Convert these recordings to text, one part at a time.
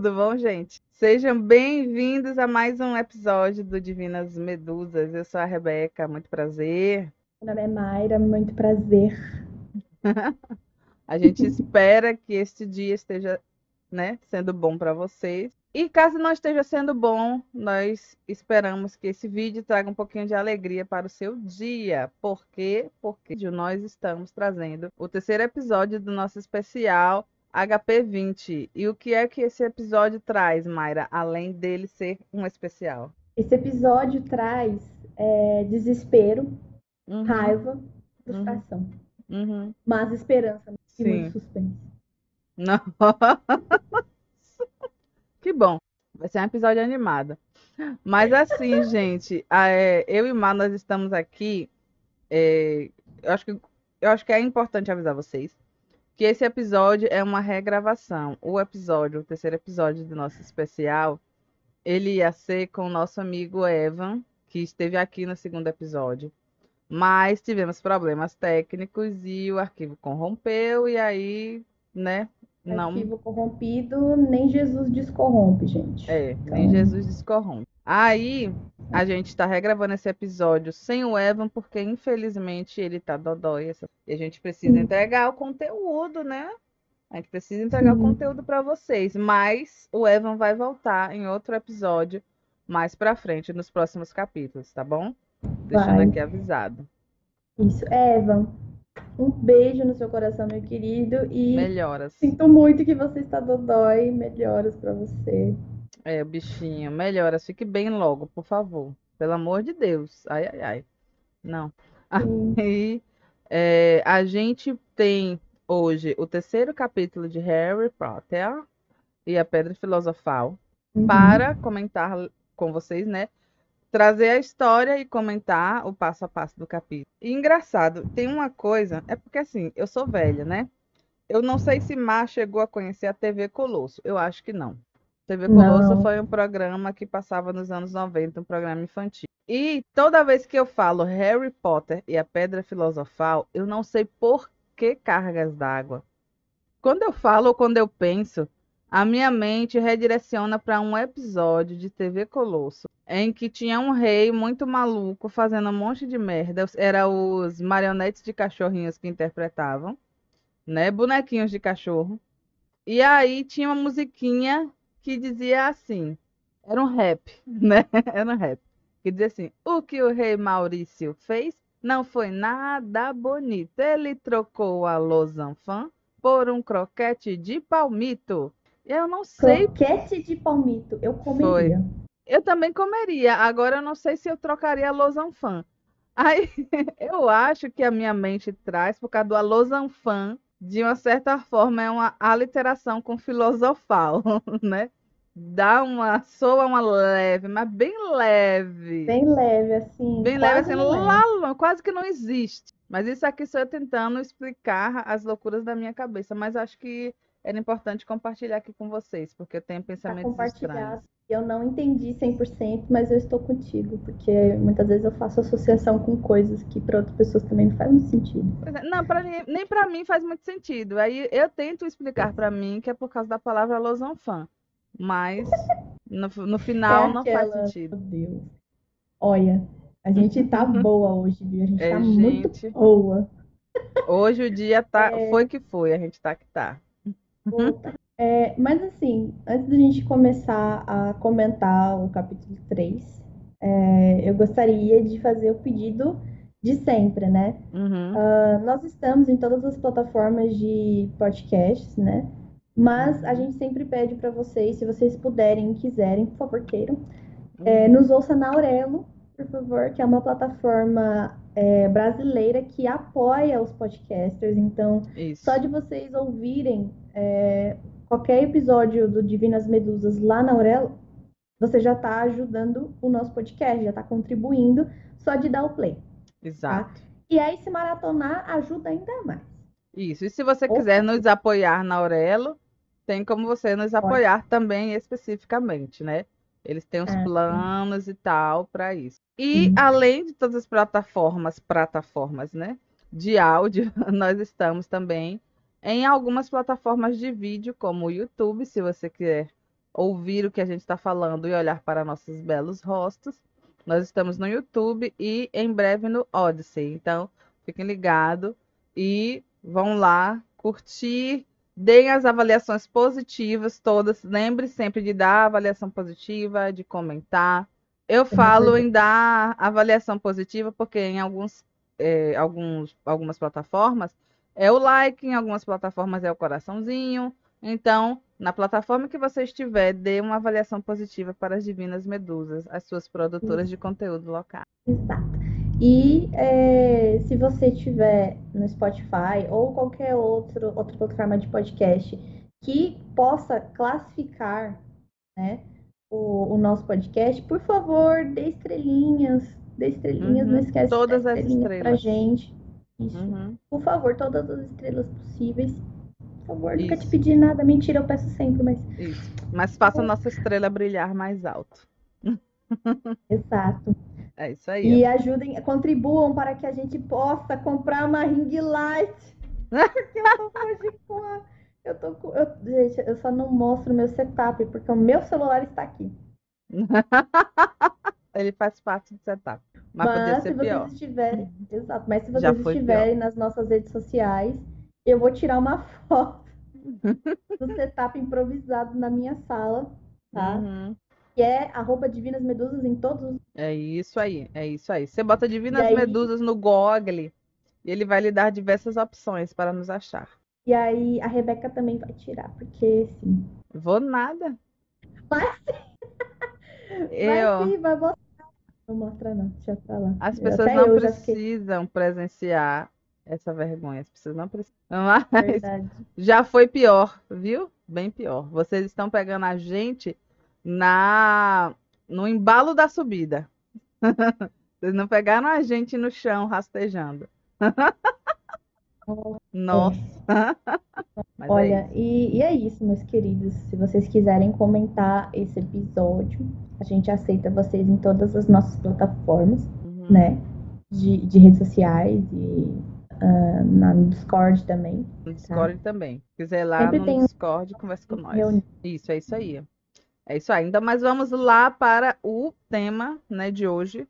Tudo bom, gente? Sejam bem-vindos a mais um episódio do Divinas Medusas. Eu sou a Rebeca, muito prazer. Meu nome é Mayra, muito prazer. a gente espera que este dia esteja, né, sendo bom para vocês. E caso não esteja sendo bom, nós esperamos que esse vídeo traga um pouquinho de alegria para o seu dia. Por quê? Porque nós estamos trazendo o terceiro episódio do nosso especial HP20. E o que é que esse episódio traz, Mayra, além dele ser um especial? Esse episódio traz é, desespero, uhum. raiva, frustração. Uhum. Mas esperança e muito suspense. Não. Que bom. Vai ser um episódio animado. Mas assim, gente, é, eu e Mar, nós estamos aqui. É, eu, acho que, eu acho que é importante avisar vocês que esse episódio é uma regravação. O episódio, o terceiro episódio do nosso especial, ele ia ser com o nosso amigo Evan, que esteve aqui no segundo episódio. Mas tivemos problemas técnicos e o arquivo corrompeu, e aí, né, não. Arquivo corrompido, nem Jesus descorrompe, gente. É, então... nem Jesus descorrompe. Aí, a gente está regravando esse episódio sem o Evan, porque infelizmente ele tá dodói. E a gente precisa entregar o conteúdo, né? A gente precisa entregar Sim. o conteúdo para vocês. Mas o Evan vai voltar em outro episódio mais pra frente, nos próximos capítulos, tá bom? Deixando vai. aqui avisado. Isso. Evan, um beijo no seu coração, meu querido. E melhoras. Sinto muito que você está dodói. Melhoras para você. É, bichinho, melhoras. Fique bem logo, por favor. Pelo amor de Deus. Ai, ai, ai. Não. Aí, é, a gente tem hoje o terceiro capítulo de Harry Potter e a Pedra Filosofal uhum. para comentar com vocês, né? trazer a história e comentar o passo a passo do capítulo. E engraçado, tem uma coisa, é porque assim, eu sou velha, né? Eu não sei se Mar chegou a conhecer a TV Colosso. Eu acho que não. TV Colosso não. foi um programa que passava nos anos 90, um programa infantil. E toda vez que eu falo Harry Potter e a Pedra Filosofal, eu não sei por que cargas d'água. Quando eu falo ou quando eu penso, a minha mente redireciona para um episódio de TV Colosso em que tinha um rei muito maluco fazendo um monte de merda. Era os marionetes de cachorrinhos que interpretavam, né? Bonequinhos de cachorro. E aí tinha uma musiquinha que dizia assim: era um rap, né? Era um rap. Que dizia assim: o que o rei Maurício fez não foi nada bonito. Ele trocou a Losanfan por um croquete de palmito. Eu não sei. Croquete de palmito, eu comeria. Foi. Eu também comeria. Agora eu não sei se eu trocaria a losanfan. Aí eu acho que a minha mente traz, por causa do alosanfan, de uma certa forma é uma aliteração com filosofal, né? Dá uma, soa uma leve, mas bem leve. Bem leve, assim. Bem leve, assim, lá, quase que não existe. Mas isso aqui sou eu tentando explicar as loucuras da minha cabeça. Mas acho que era importante compartilhar aqui com vocês, porque eu tenho pensamentos estranhos. Eu não entendi 100%, mas eu estou contigo, porque muitas vezes eu faço associação com coisas que para outras pessoas também não faz muito sentido. É, não, pra, nem para mim faz muito sentido. Aí eu tento explicar para mim que é por causa da palavra losanfan, mas no, no final é não faz sentido. Meu Deus. Olha, a gente tá boa hoje, viu? A gente é, tá gente... muito boa. Hoje o dia tá, é... foi que foi, a gente tá que tá. É, mas assim, antes da gente começar a comentar o capítulo 3, é, eu gostaria de fazer o pedido de sempre, né? Uhum. Uh, nós estamos em todas as plataformas de podcasts, né? Mas a gente sempre pede para vocês, se vocês puderem e quiserem, por favor, queiram, é, uhum. nos ouça na Aurelo, por favor, que é uma plataforma é, brasileira que apoia os podcasters. Então, Isso. só de vocês ouvirem é, qualquer episódio do Divinas Medusas lá na Aurelo, você já está ajudando o nosso podcast, já está contribuindo só de dar o play. Tá? Exato. Tá? E aí, se maratonar, ajuda ainda mais. Isso. E se você Opa. quiser nos apoiar na Aurelo, tem como você nos apoiar Pode. também especificamente, né? Eles têm os é, planos e tal para isso. E uhum. além de todas as plataformas, plataformas, né, de áudio, nós estamos também em algumas plataformas de vídeo, como o YouTube, se você quer ouvir o que a gente está falando e olhar para nossos belos rostos, nós estamos no YouTube e em breve no Odyssey. Então, fiquem ligados e vão lá curtir, deem as avaliações positivas todas. Lembre sempre de dar avaliação positiva, de comentar. Eu falo em dar avaliação positiva porque em alguns, é, alguns, algumas plataformas é o like, em algumas plataformas é o coraçãozinho. Então, na plataforma que você estiver, dê uma avaliação positiva para as Divinas Medusas, as suas produtoras de conteúdo local. Exato. E é, se você estiver no Spotify ou qualquer outro, outra plataforma de podcast que possa classificar né, o, o nosso podcast, por favor, dê estrelinhas, dê estrelinhas, uhum. não esquece Todas as estrelas pra gente. Isso. Uhum. Por favor, todas as estrelas possíveis. Por favor, Isso. nunca te pedi nada. Mentira, eu peço sempre, mas. Isso. Mas faça a nossa estrela brilhar mais alto. Exato. É isso aí. E ajudem, contribuam para que a gente possa comprar uma ring light. Porque eu tô hoje com a. Eu tô com. Eu, gente, eu só não mostro meu setup, porque o meu celular está aqui. Ele faz parte do setup. Mas, mas se vocês pior. estiverem. Exato, mas se vocês estiverem pior. nas nossas redes sociais, eu vou tirar uma foto do setup improvisado na minha sala, tá? Uhum que é arroba Divinas Medusas em todos os. É isso aí, é isso aí. Você bota Divinas aí... Medusas no Google e ele vai lhe dar diversas opções para nos achar. E aí a Rebeca também vai tirar, porque sim. Vou nada. Vai sim. Eu... Vai sim, vai mostrar. Não mostra não, deixa pra lá. As pessoas Até não precisam fiquei... presenciar essa vergonha. As pessoas não precisam. Mas Verdade. já foi pior, viu? Bem pior. Vocês estão pegando a gente na no embalo da subida. Vocês não pegaram a gente no chão rastejando. Nossa. Mas Olha, é e, e, é isso, meus queridos. Se vocês quiserem comentar esse episódio, a gente aceita vocês em todas as nossas plataformas, uhum. né? De, de redes sociais e uh, na, no Discord também. No Discord tá? também. Se quiser lá Sempre no tem... Discord, conversa com nós. Isso, é isso aí. É isso aí. Então, mas vamos lá para o tema né, de hoje,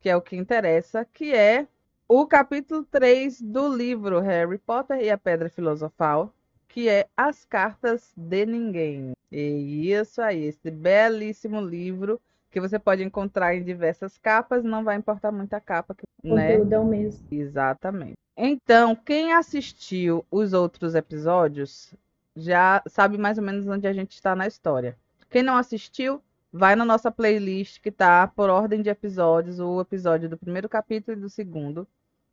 que é o que interessa, que é o capítulo 3 do livro Harry Potter e a Pedra Filosofal, que é As Cartas de Ninguém. E isso aí, esse belíssimo livro que você pode encontrar em diversas capas, não vai importar muita capa. O né? é o mesmo. Exatamente. Então, quem assistiu os outros episódios já sabe mais ou menos onde a gente está na história. Quem não assistiu, vai na nossa playlist que tá por ordem de episódios, o episódio do primeiro capítulo e do segundo,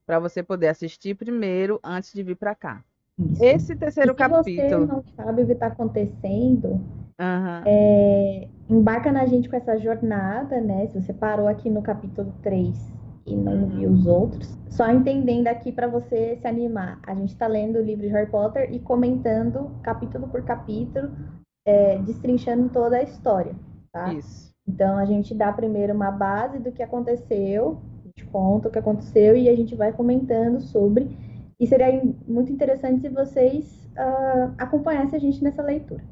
para você poder assistir primeiro antes de vir para cá. Isso. Esse terceiro e se capítulo. Se você não sabe o que está acontecendo, uhum. é, embarca na gente com essa jornada, né? Se você parou aqui no capítulo 3 e não uhum. viu os outros, só entendendo aqui para você se animar. A gente está lendo o livro de Harry Potter e comentando capítulo por capítulo é, destrinchando toda a história, tá? Isso. Então a gente dá primeiro uma base do que aconteceu, gente conta o que aconteceu e a gente vai comentando sobre. E seria muito interessante se vocês uh, acompanhassem a gente nessa leitura.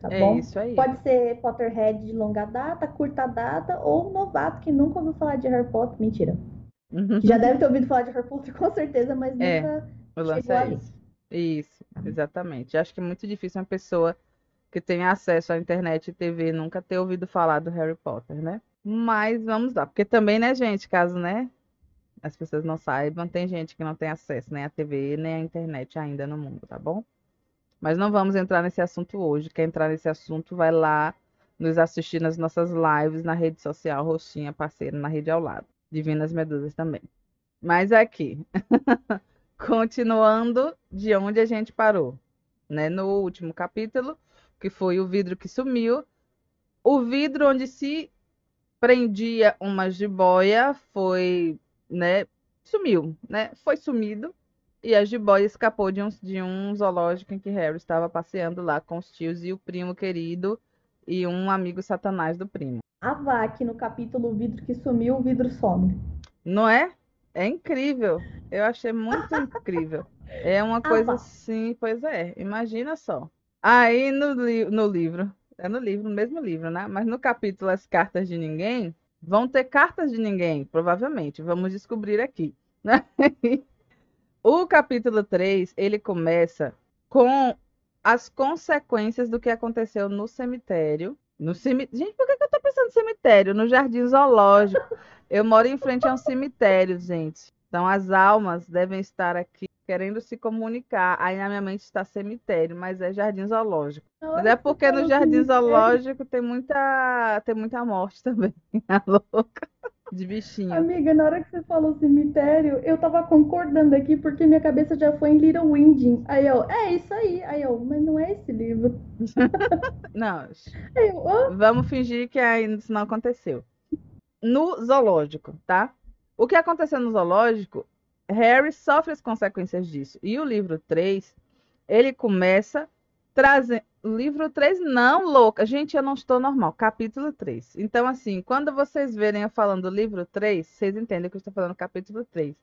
Tá é bom? isso aí. Pode ser Potterhead de longa data, curta data, ou novato que nunca ouviu falar de Harry Potter. Mentira. Uhum. Já deve ter ouvido falar de Harry Potter com certeza, mas é, nunca o lance chegou é ali. Isso. isso, exatamente. Acho que é muito difícil uma pessoa que tem acesso à internet e TV nunca ter ouvido falar do Harry Potter, né? Mas vamos lá, porque também, né, gente, caso, né, as pessoas não saibam, tem gente que não tem acesso nem à TV nem à internet ainda no mundo, tá bom? Mas não vamos entrar nesse assunto hoje. Quer entrar nesse assunto, vai lá nos assistir nas nossas lives na rede social Roxinha Parceira, na rede ao lado. Divinas Medusas também. Mas aqui, continuando de onde a gente parou, né? No último capítulo, que foi o vidro que sumiu. O vidro onde se prendia uma jiboia foi, né, sumiu, né? Foi sumido e a jiboia escapou de um, de um zoológico em que Harry estava passeando lá com os tios e o primo querido e um amigo satanás do primo. A VAC no capítulo o vidro que sumiu, o vidro some. Não é? É incrível. Eu achei muito incrível. É uma coisa assim, pois é. Imagina só. Aí no, li no livro, É no livro, no mesmo livro, né? Mas no capítulo As Cartas de Ninguém, vão ter cartas de ninguém, provavelmente. Vamos descobrir aqui. Né? O capítulo 3, ele começa com as consequências do que aconteceu no cemitério. No cemitério. Gente, por que, que eu tô pensando no cemitério? No jardim zoológico. Eu moro em frente a um cemitério, gente. Então as almas devem estar aqui querendo se comunicar. Aí na minha mente está cemitério, mas é jardim zoológico. Mas é porque no jardim zoológico tem muita, tem muita morte também. A louca de bichinho. Amiga, na hora que você falou cemitério, eu tava concordando aqui porque minha cabeça já foi em Little Winding. Aí eu, é isso aí. Aí eu, mas não é esse livro. não. Eu, oh. Vamos fingir que ainda isso não aconteceu. No zoológico, tá? O que aconteceu no zoológico, Harry sofre as consequências disso. E o livro 3, ele começa trazendo. Livro 3, não, louca. Gente, eu não estou normal. Capítulo 3. Então, assim, quando vocês verem eu falando livro 3, vocês entendem que eu estou falando capítulo 3.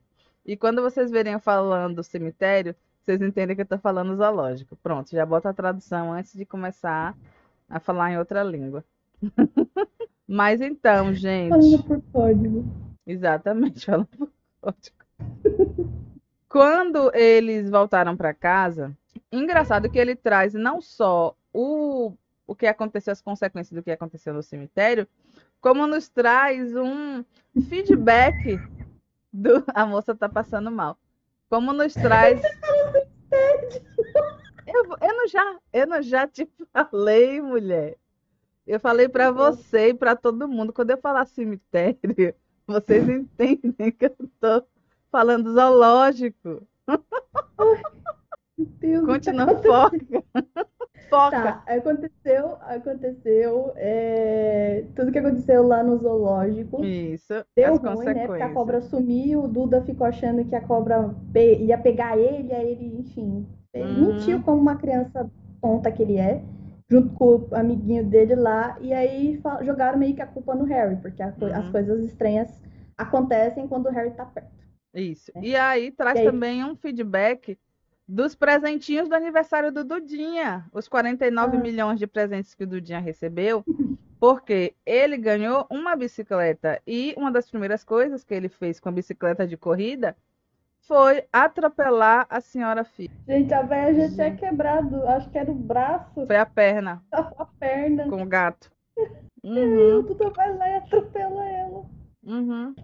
E quando vocês verem eu falando cemitério, vocês entendem que eu estou falando zoológico. Pronto, já bota a tradução antes de começar a falar em outra língua. Mas então, gente. Falando por código. Exatamente, falando. Quando eles voltaram para casa, engraçado que ele traz não só o, o que aconteceu, as consequências do que aconteceu no cemitério, como nos traz um feedback do. A moça tá passando mal. Como nos traz. Eu, eu, não já, eu não já te falei, mulher. Eu falei para você e para todo mundo. Quando eu falar cemitério, vocês entendem que eu tô falando zoológico. Deus Continua, foca. foca. Tá, aconteceu, aconteceu é, tudo que aconteceu lá no zoológico. Isso, deu ruim, né? Porque a cobra sumiu, o Duda ficou achando que a cobra ia pegar ele, aí ele, enfim, uhum. mentiu como uma criança tonta que ele é, junto com o amiguinho dele lá, e aí jogaram meio que a culpa no Harry, porque a, uhum. as coisas estranhas acontecem quando o Harry tá perto. Isso. É. E aí traz e aí... também um feedback dos presentinhos do aniversário do Dudinha, os 49 ah. milhões de presentes que o Dudinha recebeu, porque ele ganhou uma bicicleta e uma das primeiras coisas que ele fez com a bicicleta de corrida foi atropelar a senhora filha. Gente, a velha já tinha quebrado, acho que era o braço. Foi a perna. A perna. Com o gato. Uhum. o Dudu vai lá e atropela ela. Uhum.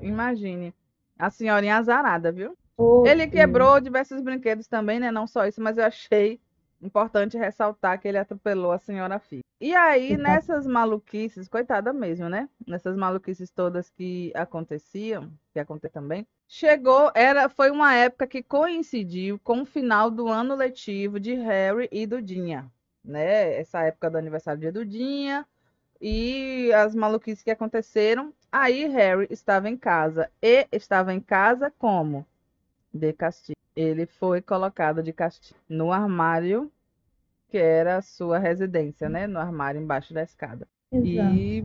Imagine. A senhorinha azarada, viu? Oh, ele quebrou diversos brinquedos também, né? Não só isso, mas eu achei importante ressaltar que ele atropelou a senhora filha. E aí, nessas maluquices, coitada mesmo, né? Nessas maluquices todas que aconteciam, que acontecem também, chegou, era, foi uma época que coincidiu com o final do ano letivo de Harry e Dudinha, né? Essa época do aniversário de Dudinha e as maluquices que aconteceram. Aí Harry estava em casa e estava em casa como? de castigo. Ele foi colocado de castigo no armário que era a sua residência, né? No armário embaixo da escada. Exato. E,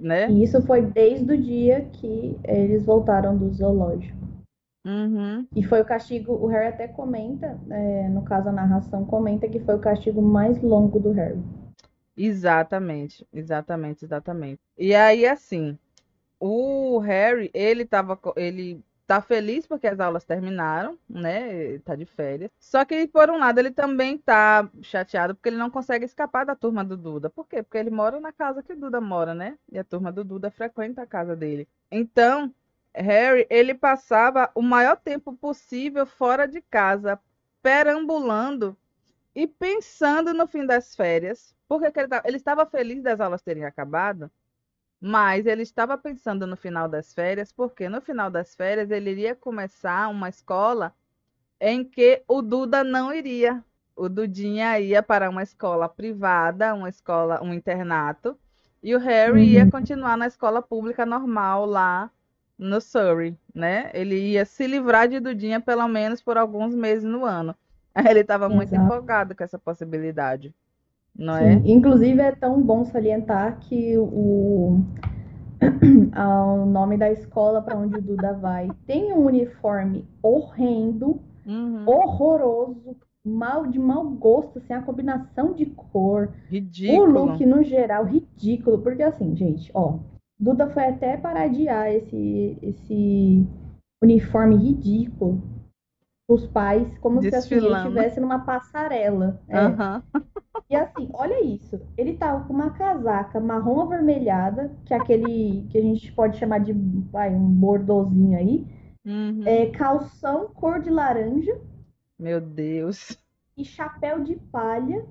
né? E isso foi desde o dia que eles voltaram do zoológico. Uhum. E foi o castigo, o Harry até comenta, é, no caso a narração comenta que foi o castigo mais longo do Harry. Exatamente, exatamente, exatamente. E aí, assim, o Harry, ele tava, ele tá feliz porque as aulas terminaram, né? Tá de férias. Só que, por um lado, ele também tá chateado porque ele não consegue escapar da turma do Duda. Por quê? Porque ele mora na casa que o Duda mora, né? E a turma do Duda frequenta a casa dele. Então, Harry, ele passava o maior tempo possível fora de casa, perambulando e pensando no fim das férias. Porque ele, ele estava feliz das aulas terem acabado mas ele estava pensando no final das férias, porque no final das férias ele iria começar uma escola em que o Duda não iria. O Dudinha ia para uma escola privada, uma escola, um internato, e o Harry uhum. ia continuar na escola pública normal lá no Surrey, né? Ele ia se livrar de Dudinha pelo menos por alguns meses no ano. Ele estava muito empolgado com essa possibilidade. Não Sim. é? Inclusive é tão bom salientar que o, o nome da escola para onde o Duda vai tem um uniforme horrendo, uhum. horroroso, mal de mau gosto, assim, a combinação de cor, Ridículo. o look no geral, ridículo. Porque assim, gente, ó, Duda foi até paradiar esse, esse uniforme ridículo os pais, como se assim, ele estivesse numa passarela. É. Uhum. E assim, olha isso. Ele tava com uma casaca marrom avermelhada, que é aquele que a gente pode chamar de vai, um bordozinho aí. Uhum. É, calção cor de laranja. Meu Deus. E chapéu de palha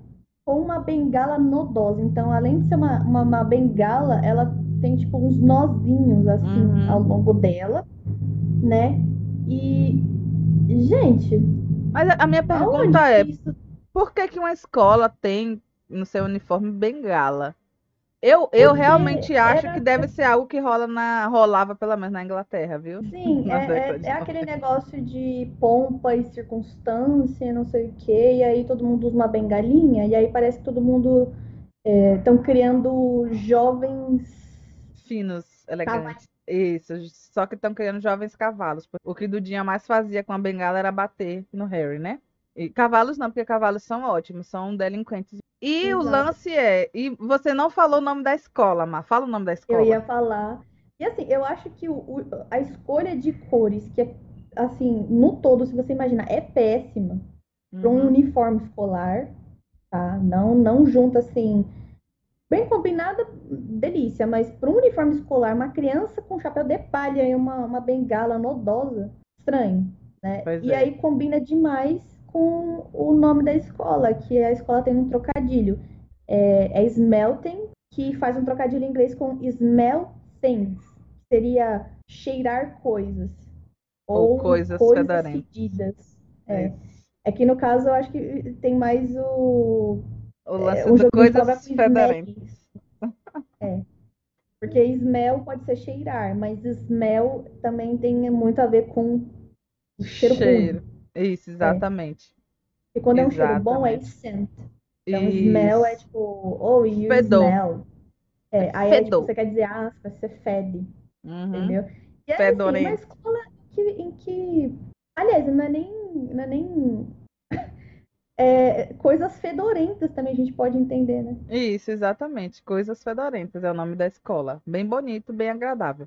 com uma bengala nodosa. Então, além de ser uma, uma, uma bengala, ela tem tipo uns nozinhos assim uhum. ao longo dela, né? E gente, mas a minha pergunta é, isso... por que que uma escola tem no seu uniforme bengala? Eu, eu realmente acho que deve ser algo que rola na, rolava pelo menos na Inglaterra, viu? Sim, é, é, é, aquele negócio de pompa e circunstância, não sei o quê, e aí todo mundo usa uma bengalinha, e aí parece que todo mundo estão é, criando jovens finos, elegantes. Isso, só que estão criando jovens cavalos. O que Dudinha mais fazia com a bengala era bater no Harry, né? E cavalos não, porque cavalos são ótimos, são delinquentes e Exato. o lance é, e você não falou o nome da escola, Mar. Fala o nome da escola. Eu ia falar. E assim, eu acho que o, o, a escolha de cores, que é, assim, no todo, se você imaginar, é péssima uhum. para um uniforme escolar, tá? Não, não junta assim. Bem combinada, delícia, mas para um uniforme escolar, uma criança com chapéu de palha e uma, uma bengala nodosa, estranho, né? Pois e é. aí combina demais com o nome da escola, que a escola tem um trocadilho. É, é Smelting, que faz um trocadilho em inglês com smell things, seria cheirar coisas. Ou, ou coisas, coisas fedidas. É. é que no caso eu acho que tem mais o. O lance é, de coisas fedorentas. É. Porque smell pode ser cheirar, mas smell também tem muito a ver com cheiro. cheiro. Ruim. Isso, exatamente. É. E quando exatamente. é um cheiro bom, é scent. Então, Isso. smell é tipo, oh, you Fedor. smell. É, aí é, tipo, você quer dizer, ah, você fede. Uhum. Entendeu? E é assim, uma escola que, em que. Aliás, não é nem. Não é nem. É, coisas fedorentas também a gente pode entender, né? Isso, exatamente. Coisas fedorentas é o nome da escola. Bem bonito, bem agradável.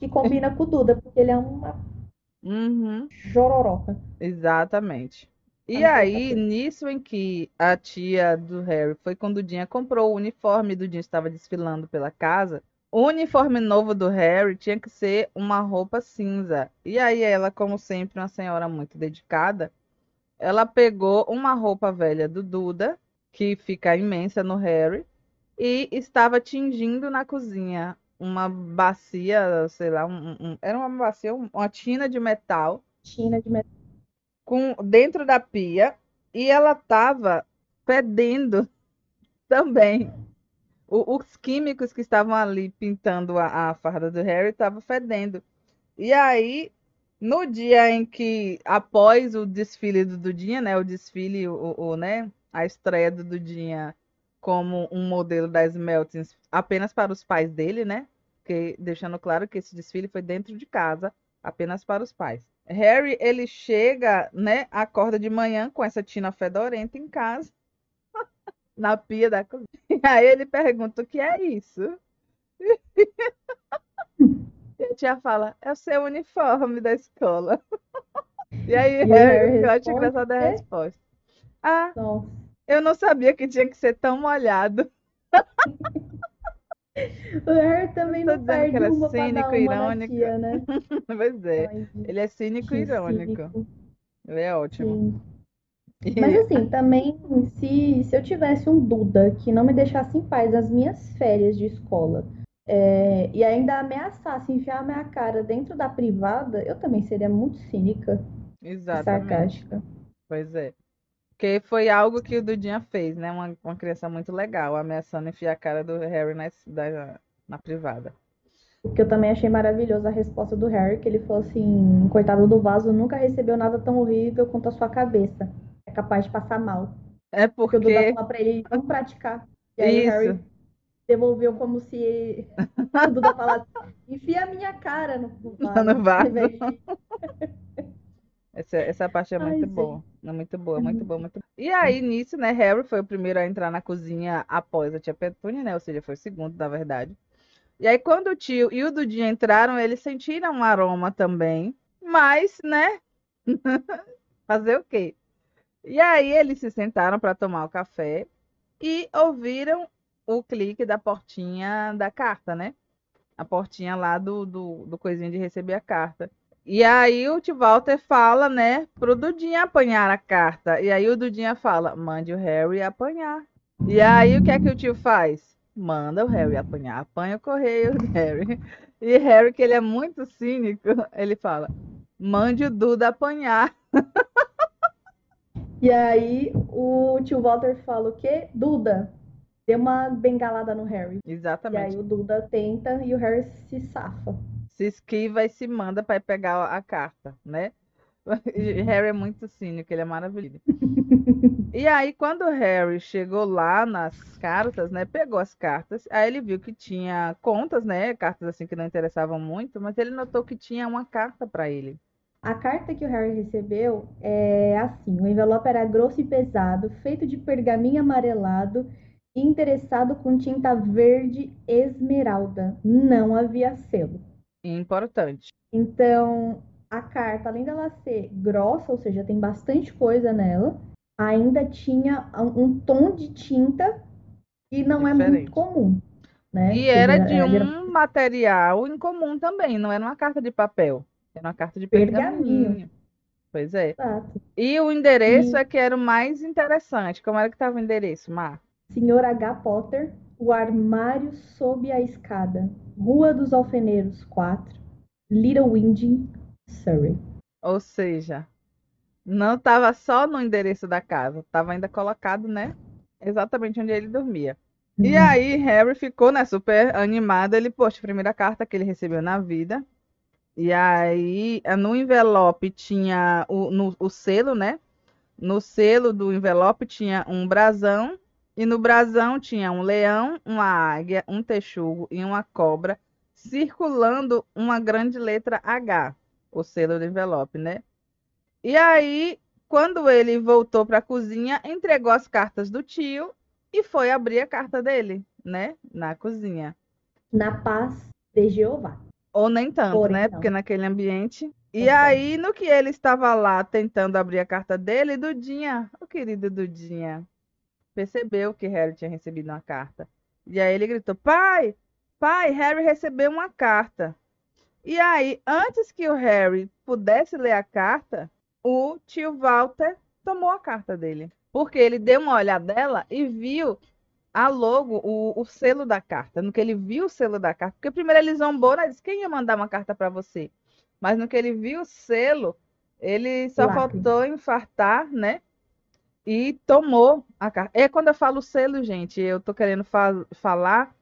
Que combina com o Duda, porque ele é uma Uhum. Jororoca. Exatamente. E aí, nisso em que a tia do Harry foi quando o Dinha comprou o uniforme, do Dinha estava desfilando pela casa, o uniforme novo do Harry tinha que ser uma roupa cinza. E aí ela, como sempre, uma senhora muito dedicada, ela pegou uma roupa velha do Duda, que fica imensa no Harry, e estava tingindo na cozinha uma bacia, sei lá, um, um, era uma bacia, uma tina de metal. Tina de metal. Com, dentro da pia e ela tava fedendo também. O, os químicos que estavam ali pintando a, a farda do Harry estavam fedendo. E aí, no dia em que, após o desfile do Dudinha, né, o desfile, o, o né, a estreia do Dudinha como um modelo da Smeltings apenas para os pais dele, né? Que, deixando claro que esse desfile foi dentro de casa, apenas para os pais. Harry, ele chega, né, acorda de manhã com essa tina fedorenta em casa, na pia da cozinha. Aí ele pergunta o que é isso. E a tia fala, é o seu uniforme da escola. E aí e Harry, eu acho engraçada a resposta. Ah, Nossa. Eu não sabia que tinha que ser tão molhado. O Harry também não perde que era uma cínico, irônico. Tia, né? pois é. Ai, ele é cínico e irônico. Cínico. Ele é ótimo. Mas assim, também, se, se eu tivesse um Duda que não me deixasse em paz nas minhas férias de escola é, e ainda ameaçasse enfiar a minha cara dentro da privada, eu também seria muito cínica Exatamente. sarcástica. Pois é. Porque foi algo que o Dudinha fez, né? Uma, uma criança muito legal, ameaçando enfiar a cara do Harry na, da, na privada. O que eu também achei maravilhoso a resposta do Harry, que ele falou assim, coitado do vaso, nunca recebeu nada tão horrível quanto a sua cabeça. É capaz de passar mal. É porque... porque o Duda falou pra ele, vamos praticar. E aí Isso. o Harry devolveu como se o Duda falasse, enfia a minha cara no, vaso. No vaso. essa, essa parte é muito Ai, boa. Muito boa, muito boa, muito boa. E aí, nisso, né, Harry foi o primeiro a entrar na cozinha após a tia Petúnia, né? Ou seja, foi o segundo, na verdade. E aí, quando o tio e o Dudinha entraram, eles sentiram um aroma também. Mas, né? Fazer o quê? E aí, eles se sentaram para tomar o café e ouviram o clique da portinha da carta, né? A portinha lá do, do, do coisinho de receber a carta. E aí o tio Walter fala, né, pro Dudinha apanhar a carta. E aí o Dudinha fala, mande o Harry apanhar. E aí o que é que o tio faz? Manda o Harry apanhar. Apanha o correio Harry. E Harry, que ele é muito cínico, ele fala, mande o Duda apanhar. E aí o tio Walter fala o quê? Duda, dê uma bengalada no Harry. Exatamente. E aí o Duda tenta e o Harry se safa se esquiva e se manda para pegar a carta, né? Harry é muito cínico, ele é maravilhoso. e aí, quando o Harry chegou lá nas cartas, né? Pegou as cartas, aí ele viu que tinha contas, né? Cartas assim que não interessavam muito, mas ele notou que tinha uma carta para ele. A carta que o Harry recebeu é assim: o envelope era grosso e pesado, feito de pergaminho amarelado interessado com tinta verde esmeralda. Não havia selo. Importante. Então, a carta, além dela ser grossa, ou seja, tem bastante coisa nela, ainda tinha um tom de tinta que não Diferente. é muito comum. Né? E era de um material incomum também, não era uma carta de papel, era uma carta de pergaminho. pergaminho. Pois é. Exato. E o endereço e... é que era o mais interessante. Como era que estava o endereço, Mar? Senhor H. Potter, o armário sob a escada. Rua dos Alfeneiros 4, Little Winding, Surrey. Ou seja, não estava só no endereço da casa, estava ainda colocado, né? Exatamente onde ele dormia. Uhum. E aí, Harry ficou, né, super animado. Ele, poxa, a primeira carta que ele recebeu na vida. E aí, no envelope tinha o, no, o selo, né? No selo do envelope tinha um brasão e no brasão tinha um leão, uma águia, um texugo e uma cobra circulando uma grande letra H, o selo do envelope, né? E aí, quando ele voltou para a cozinha, entregou as cartas do tio e foi abrir a carta dele, né? Na cozinha. Na paz de Jeová. Ou nem tanto, Por né? Então. Porque naquele ambiente. E aí, no que ele estava lá tentando abrir a carta dele, Dudinha, o querido Dudinha, percebeu que Harry tinha recebido uma carta. E aí ele gritou: Pai, pai, Harry recebeu uma carta. E aí, antes que o Harry pudesse ler a carta, o tio Walter tomou a carta dele. Porque ele deu uma olhadela e viu a logo, o, o selo da carta. No que ele viu o selo da carta, porque primeiro ele zombou, né? Disse, quem ia mandar uma carta para você? Mas no que ele viu o selo, ele só faltou infartar, né? E tomou a carta. É quando eu falo selo, gente, eu tô querendo fa falar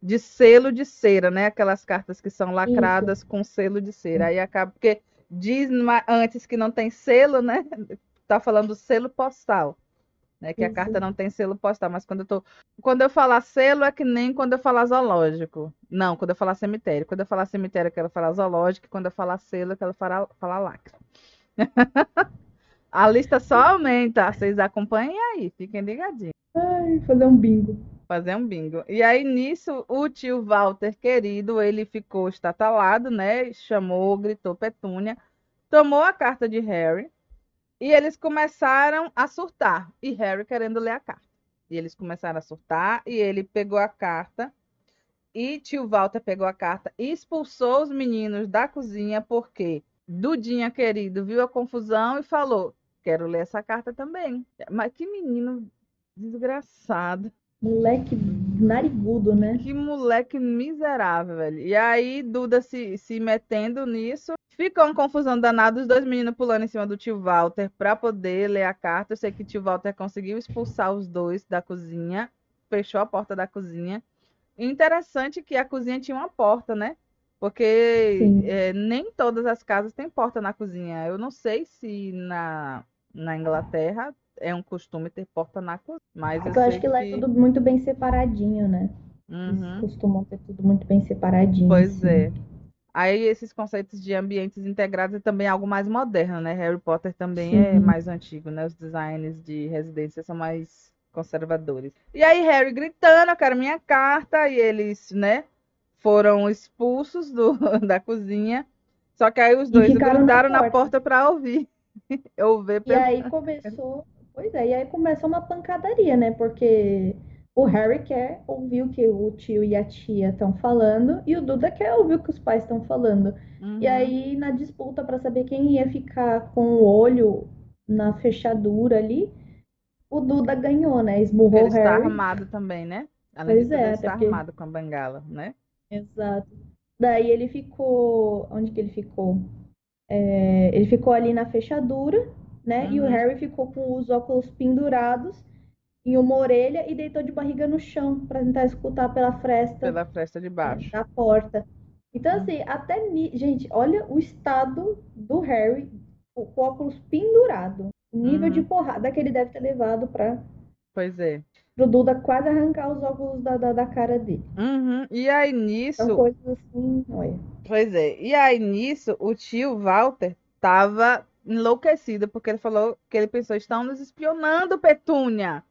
de selo de cera, né? Aquelas cartas que são lacradas Isso. com selo de cera. Aí acaba porque diz antes que não tem selo, né? Tá falando selo postal. Né, que Isso. a carta não tem selo postal, mas quando eu tô. Quando eu falar selo é que nem quando eu falar zoológico. Não, quando eu falar cemitério. Quando eu falar cemitério, eu quero falar zoológico, quando eu falar selo, eu quero falar, falar lacre. A lista só aumenta. Vocês acompanhem aí, fiquem ligadinhos. Ai, fazer um bingo. Fazer um bingo. E aí, nisso, o tio Walter, querido, ele ficou estatalado, né? Chamou, gritou Petúnia, tomou a carta de Harry e eles começaram a surtar. E Harry querendo ler a carta. E eles começaram a surtar e ele pegou a carta e tio Walter pegou a carta e expulsou os meninos da cozinha porque Dudinha, querido, viu a confusão e falou: Quero ler essa carta também. Mas que menino desgraçado. Moleque narigudo, né? Que moleque miserável, velho. E aí, Duda se, se metendo nisso. Ficou uma confusão danada, os dois meninos pulando em cima do tio Walter para poder ler a carta. Eu sei que o tio Walter conseguiu expulsar os dois da cozinha, fechou a porta da cozinha. Interessante que a cozinha tinha uma porta, né? Porque é, nem todas as casas têm porta na cozinha. Eu não sei se na, na Inglaterra é um costume ter porta na cozinha. Mas eu, eu acho que lá é tudo muito bem separadinho, né? Uhum. Eles costumam ter tudo muito bem separadinho. Pois assim. é. Aí esses conceitos de ambientes integrados é também algo mais moderno, né? Harry Potter também Sim. é mais antigo, né? Os designs de residência são mais conservadores. E aí Harry gritando, eu quero minha carta, e eles, né, foram expulsos do, da cozinha. Só que aí os dois grudaram na porta para ouvir. Eu ver E aí começou, pois é, e aí começou uma pancadaria, né? Porque o Harry quer ouvir o que o tio e a tia estão falando e o Duda quer ouvir o que os pais estão falando. Uhum. E aí, na disputa para saber quem ia ficar com o olho na fechadura ali, o Duda ganhou, né? Esmurrou Ele o Harry. está armado também, né? Além pois de tudo, é, ele está porque... armado com a bengala, né? Exato. Daí ele ficou. Onde que ele ficou? É... Ele ficou ali na fechadura, né? Uhum. E o uhum. Harry ficou com os óculos pendurados em uma orelha e deitou de barriga no chão para tentar escutar pela fresta. Pela fresta de baixo. Da porta. Então, hum. assim, até. Gente, olha o estado do Harry com o óculos pendurado. O nível uhum. de porrada que ele deve ter levado pra. Pois é. Pro Duda quase arrancar os óculos da, da, da cara dele. Uhum. E aí nisso. São coisas assim, olha. Pois é. E aí nisso, o tio Walter tava enlouquecido porque ele falou que ele pensou: estão nos espionando, Petúnia.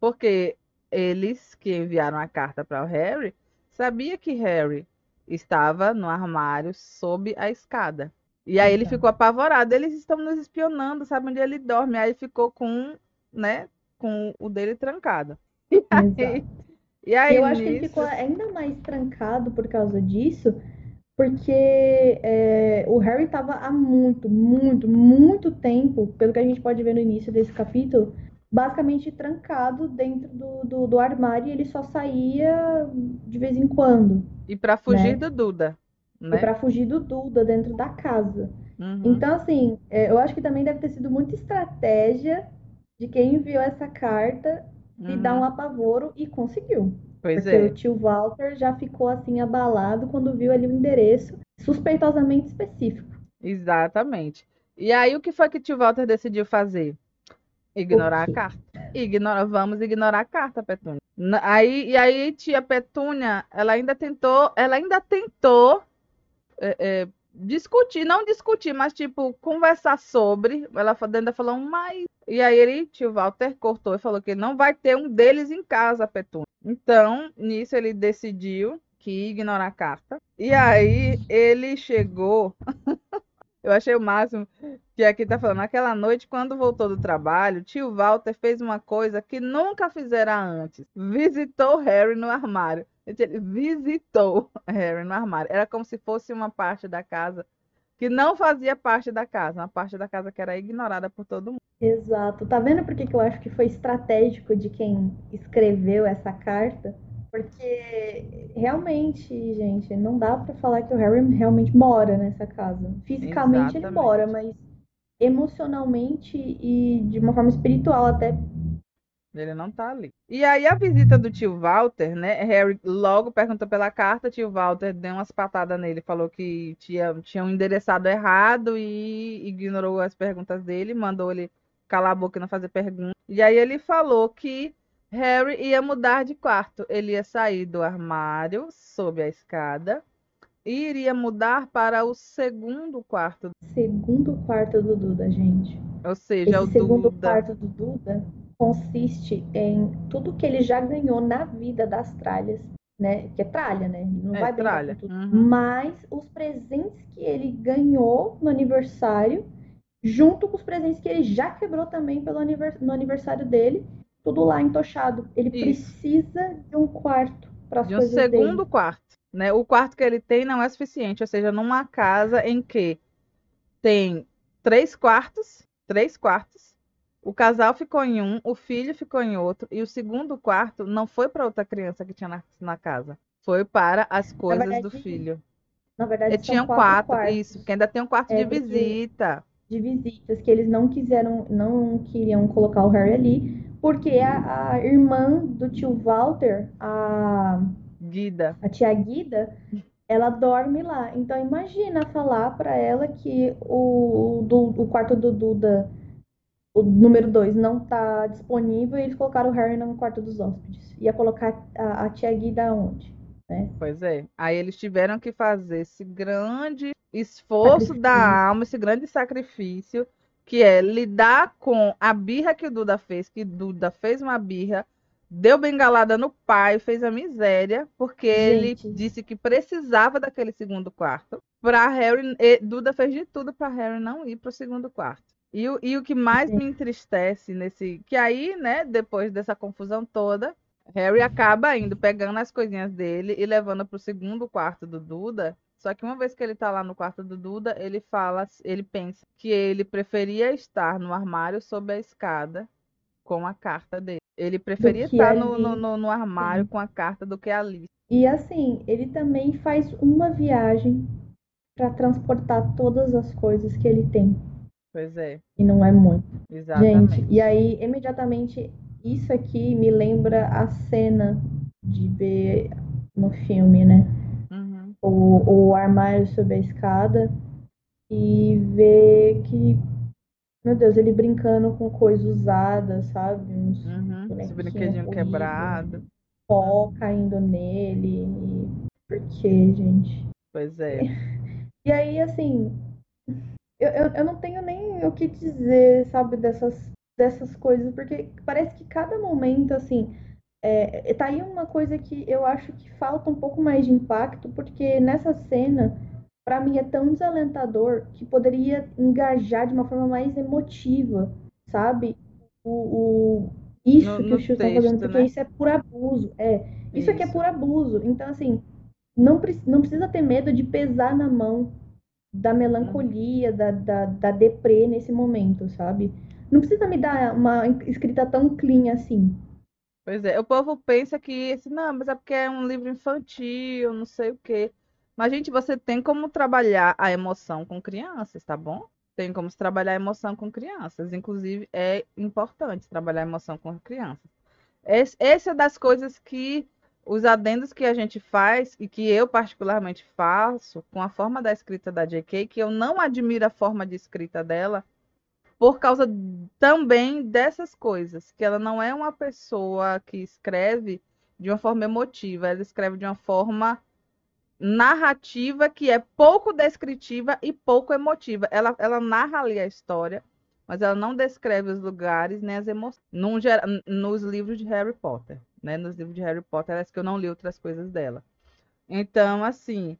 Porque eles que enviaram a carta para o Harry sabia que Harry estava no armário sob a escada. E aí ele então. ficou apavorado. Eles estão nos espionando, sabe onde ele dorme. Aí ficou com, né, com o dele trancado. E aí, e aí eu acho nisso... que ele ficou ainda mais trancado por causa disso, porque é, o Harry estava há muito, muito, muito tempo, pelo que a gente pode ver no início desse capítulo, basicamente trancado dentro do, do, do, armário e ele só saía de vez em quando. E para fugir né? do Duda. Né? E para fugir do Duda dentro da casa. Uhum. Então, assim, é, eu acho que também deve ter sido muita estratégia de quem enviou essa carta uhum. e dar um apavoro e conseguiu. Pois porque é. o tio Walter já ficou assim abalado quando viu ali o endereço suspeitosamente específico. Exatamente. E aí o que foi que o tio Walter decidiu fazer? Ignorar a carta. Ignora, vamos ignorar a carta, Petúnia. Aí, e aí, tia Petúnia, ela ainda tentou, ela ainda tentou é, é, discutir, não discutir, mas tipo, conversar sobre. Ela ainda falou, mas. E aí ele, tio Walter, cortou e falou que não vai ter um deles em casa, Petúnia. Então, nisso ele decidiu que ia ignorar a carta. E aí ele chegou. Eu achei o máximo que aqui tá falando. Naquela noite, quando voltou do trabalho, tio Walter fez uma coisa que nunca fizera antes. Visitou Harry no armário. Ele visitou Harry no armário. Era como se fosse uma parte da casa que não fazia parte da casa, uma parte da casa que era ignorada por todo mundo. Exato. Tá vendo por que eu acho que foi estratégico de quem escreveu essa carta? Porque realmente, gente, não dá para falar que o Harry realmente mora nessa casa. Fisicamente Exatamente. ele mora, mas emocionalmente e de uma forma espiritual até. Ele não tá ali. E aí a visita do tio Walter, né? Harry logo perguntou pela carta, tio Walter deu umas patadas nele, falou que tinha, tinha um endereçado errado e ignorou as perguntas dele, mandou ele calar a boca e não fazer perguntas. E aí ele falou que Harry ia mudar de quarto. Ele ia sair do armário sob a escada e iria mudar para o segundo quarto. Segundo quarto do Duda, gente. Ou seja, Esse o segundo Duda... quarto do Duda consiste em tudo que ele já ganhou na vida das tralhas, né? Que é tralha, né? Não é, vai tralha. tudo. Uhum. Mas os presentes que ele ganhou no aniversário, junto com os presentes que ele já quebrou também pelo anivers... no aniversário dele tudo lá entochado. Ele Isso. precisa de um quarto para as coisas dele. De um segundo quarto. Né? O quarto que ele tem não é suficiente, ou seja, numa casa em que tem três quartos, três quartos, o casal ficou em um, o filho ficou em outro, e o segundo quarto não foi para outra criança que tinha na, na, casa, foi para as coisas verdade, do filho. Na verdade, tinha quatro, quatro isso, porque ainda tem um quarto é, de visita. De visitas que eles não quiseram, não queriam colocar o Harry ali, porque a, a irmã do tio Walter, a Guida, a tia Guida, ela dorme lá. Então imagina falar para ela que o, do, o quarto do Duda, o número 2, não tá disponível e eles colocaram o Harry no quarto dos hóspedes. Ia colocar a, a tia Guida onde? né? Pois é. Aí eles tiveram que fazer esse grande esforço sacrifício. da alma, esse grande sacrifício, que é lidar com a birra que o Duda fez, que Duda fez uma birra, deu bengalada no pai, fez a miséria, porque Gente. ele disse que precisava daquele segundo quarto. Para Harry, Duda fez de tudo para Harry não ir para o segundo quarto. E, e o que mais me entristece nesse. Que aí, né, depois dessa confusão toda, Harry acaba indo, pegando as coisinhas dele e levando para o segundo quarto do Duda. Só que uma vez que ele tá lá no quarto do Duda, ele fala, ele pensa que ele preferia estar no armário sob a escada com a carta dele. Ele preferia estar no, no, no, no, armário Sim. com a carta do que ali. E assim, ele também faz uma viagem para transportar todas as coisas que ele tem. Pois é. E não é muito. Exatamente. Gente, e aí, imediatamente, isso aqui me lembra a cena de ver no filme, né? Uhum. O, o armário sob a escada e ver que, meu Deus, ele brincando com coisa usada, sabe? Uns uhum. Esse brinquedinho quebrado. Pó caindo nele. Por quê, gente? Pois é. E aí, assim, eu, eu, eu não tenho nem o que dizer, sabe, dessas, dessas coisas, porque parece que cada momento, assim, é, tá aí uma coisa que eu acho que falta um pouco mais de impacto, porque nessa cena, para mim, é tão desalentador que poderia engajar de uma forma mais emotiva, sabe? O, o isso no, que no o Chiu tá fazendo, porque né? isso é por abuso. É, isso, isso aqui é por abuso. Então, assim, não, não precisa ter medo de pesar na mão da melancolia, da, da, da deprê nesse momento, sabe? Não precisa me dar uma escrita tão clean assim. Pois é, o povo pensa que esse, não, mas é porque é um livro infantil, não sei o quê. Mas, gente, você tem como trabalhar a emoção com crianças, tá bom? Tem como trabalhar a emoção com crianças. Inclusive, é importante trabalhar a emoção com crianças. Essa é das coisas que os adendos que a gente faz e que eu particularmente faço com a forma da escrita da J.K., que eu não admiro a forma de escrita dela, por causa também dessas coisas, que ela não é uma pessoa que escreve de uma forma emotiva, ela escreve de uma forma narrativa que é pouco descritiva e pouco emotiva. Ela, ela narra ali a história, mas ela não descreve os lugares nem as emoções nos livros de Harry Potter né, nos livros de Harry Potter, parece que eu não li outras coisas dela. Então, assim,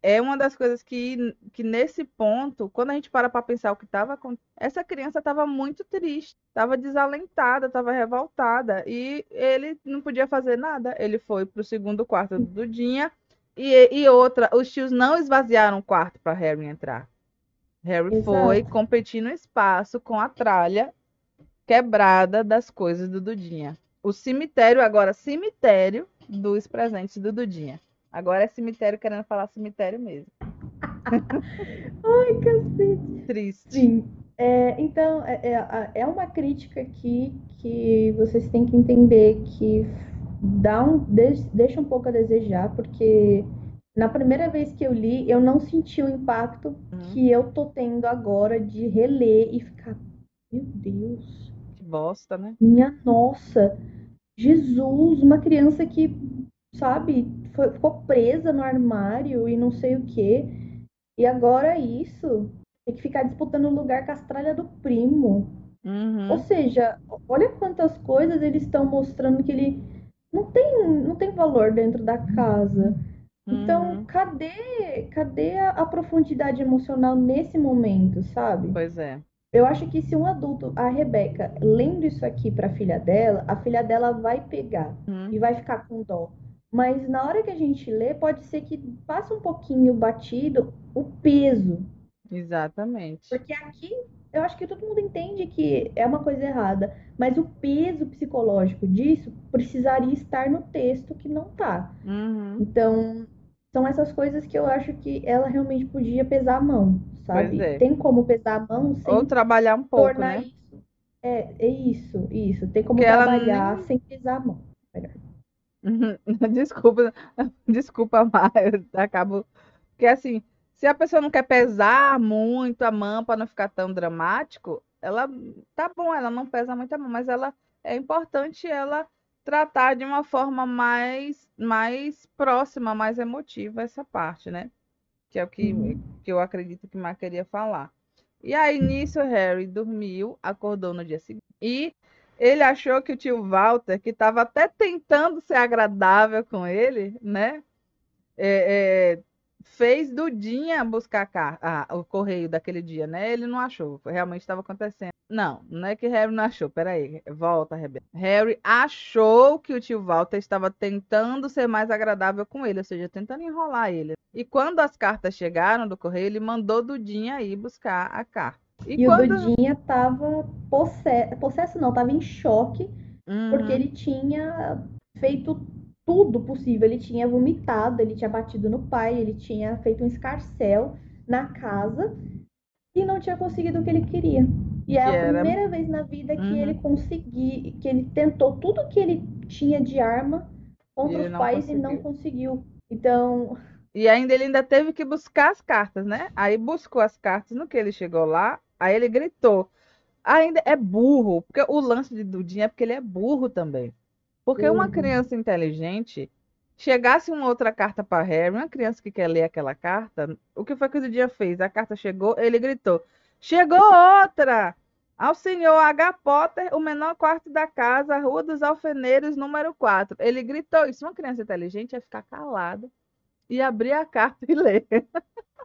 é uma das coisas que, que nesse ponto, quando a gente para para pensar o que estava acontecendo, essa criança estava muito triste, estava desalentada, estava revoltada, e ele não podia fazer nada. Ele foi para o segundo quarto do Dudinha, e, e outra, os tios não esvaziaram o quarto para Harry entrar. Harry Exato. foi competir no espaço com a tralha quebrada das coisas do Dudinha o cemitério, agora cemitério dos presentes do Dudinha. Agora é cemitério querendo falar cemitério mesmo. Ai, cacete. Triste. Sim. É, então, é, é, é uma crítica aqui que vocês têm que entender que dá um, deixa um pouco a desejar, porque na primeira vez que eu li, eu não senti o impacto uhum. que eu tô tendo agora de reler e ficar, meu Deus, bosta, né? Minha nossa, Jesus, uma criança que, sabe, foi, ficou presa no armário e não sei o quê. E agora isso, tem que ficar disputando o lugar com a tralha do primo. Uhum. Ou seja, olha quantas coisas eles estão mostrando que ele não tem, não tem valor dentro da casa. Então, uhum. cadê, cadê a, a, profundidade emocional nesse momento, sabe? Pois é. Eu acho que se um adulto, a Rebeca, lendo isso aqui para a filha dela, a filha dela vai pegar hum. e vai ficar com dó. Mas na hora que a gente lê, pode ser que passe um pouquinho batido o peso. Exatamente. Porque aqui eu acho que todo mundo entende que é uma coisa errada, mas o peso psicológico disso precisaria estar no texto que não tá. Uhum. Então, são essas coisas que eu acho que ela realmente podia pesar a mão sabe? É. Tem como pesar a mão sem Ou trabalhar um pouco, né? Isso. É, é isso, isso. Tem como Porque trabalhar nem... sem pesar a mão. desculpa, desculpa, Mar, eu acabo. Porque assim, se a pessoa não quer pesar muito a mão para não ficar tão dramático, ela tá bom, ela não pesa muito a mão, mas ela é importante ela tratar de uma forma mais, mais próxima, mais emotiva essa parte, né? Que é o que, uhum. que eu acredito que Mar queria falar. E aí, nisso, Harry dormiu, acordou no dia seguinte. E ele achou que o tio Walter, que estava até tentando ser agradável com ele, né? É, é, fez Dudinha buscar a, a, o correio daquele dia, né? Ele não achou, realmente estava acontecendo. Não, não é que Harry não achou, peraí, volta, Rebecca. Harry achou que o tio Walter estava tentando ser mais agradável com ele, ou seja, tentando enrolar ele. E quando as cartas chegaram do correio, ele mandou Dudinha ir buscar a carta. E, e quando... o Dudinha estava possesso, possesso não, estava em choque, uhum. porque ele tinha feito tudo possível. Ele tinha vomitado, ele tinha batido no pai, ele tinha feito um escarcel na casa e não tinha conseguido o que ele queria. E é a primeira vez na vida que uhum. ele conseguiu, que ele tentou tudo que ele tinha de arma contra os pais conseguiu. e não conseguiu. Então. E ainda ele ainda teve que buscar as cartas, né? Aí buscou as cartas no que ele chegou lá, aí ele gritou. Ainda é burro, porque o lance de Dudinha é porque ele é burro também. Porque uhum. uma criança inteligente chegasse uma outra carta para Harry, uma criança que quer ler aquela carta, o que foi que o dia fez? A carta chegou, ele gritou: Chegou outra! Ao senhor H. Potter, o menor quarto da casa, Rua dos Alfeneiros, número 4. Ele gritou isso. Uma criança inteligente ia ficar calada e abrir a carta e ler.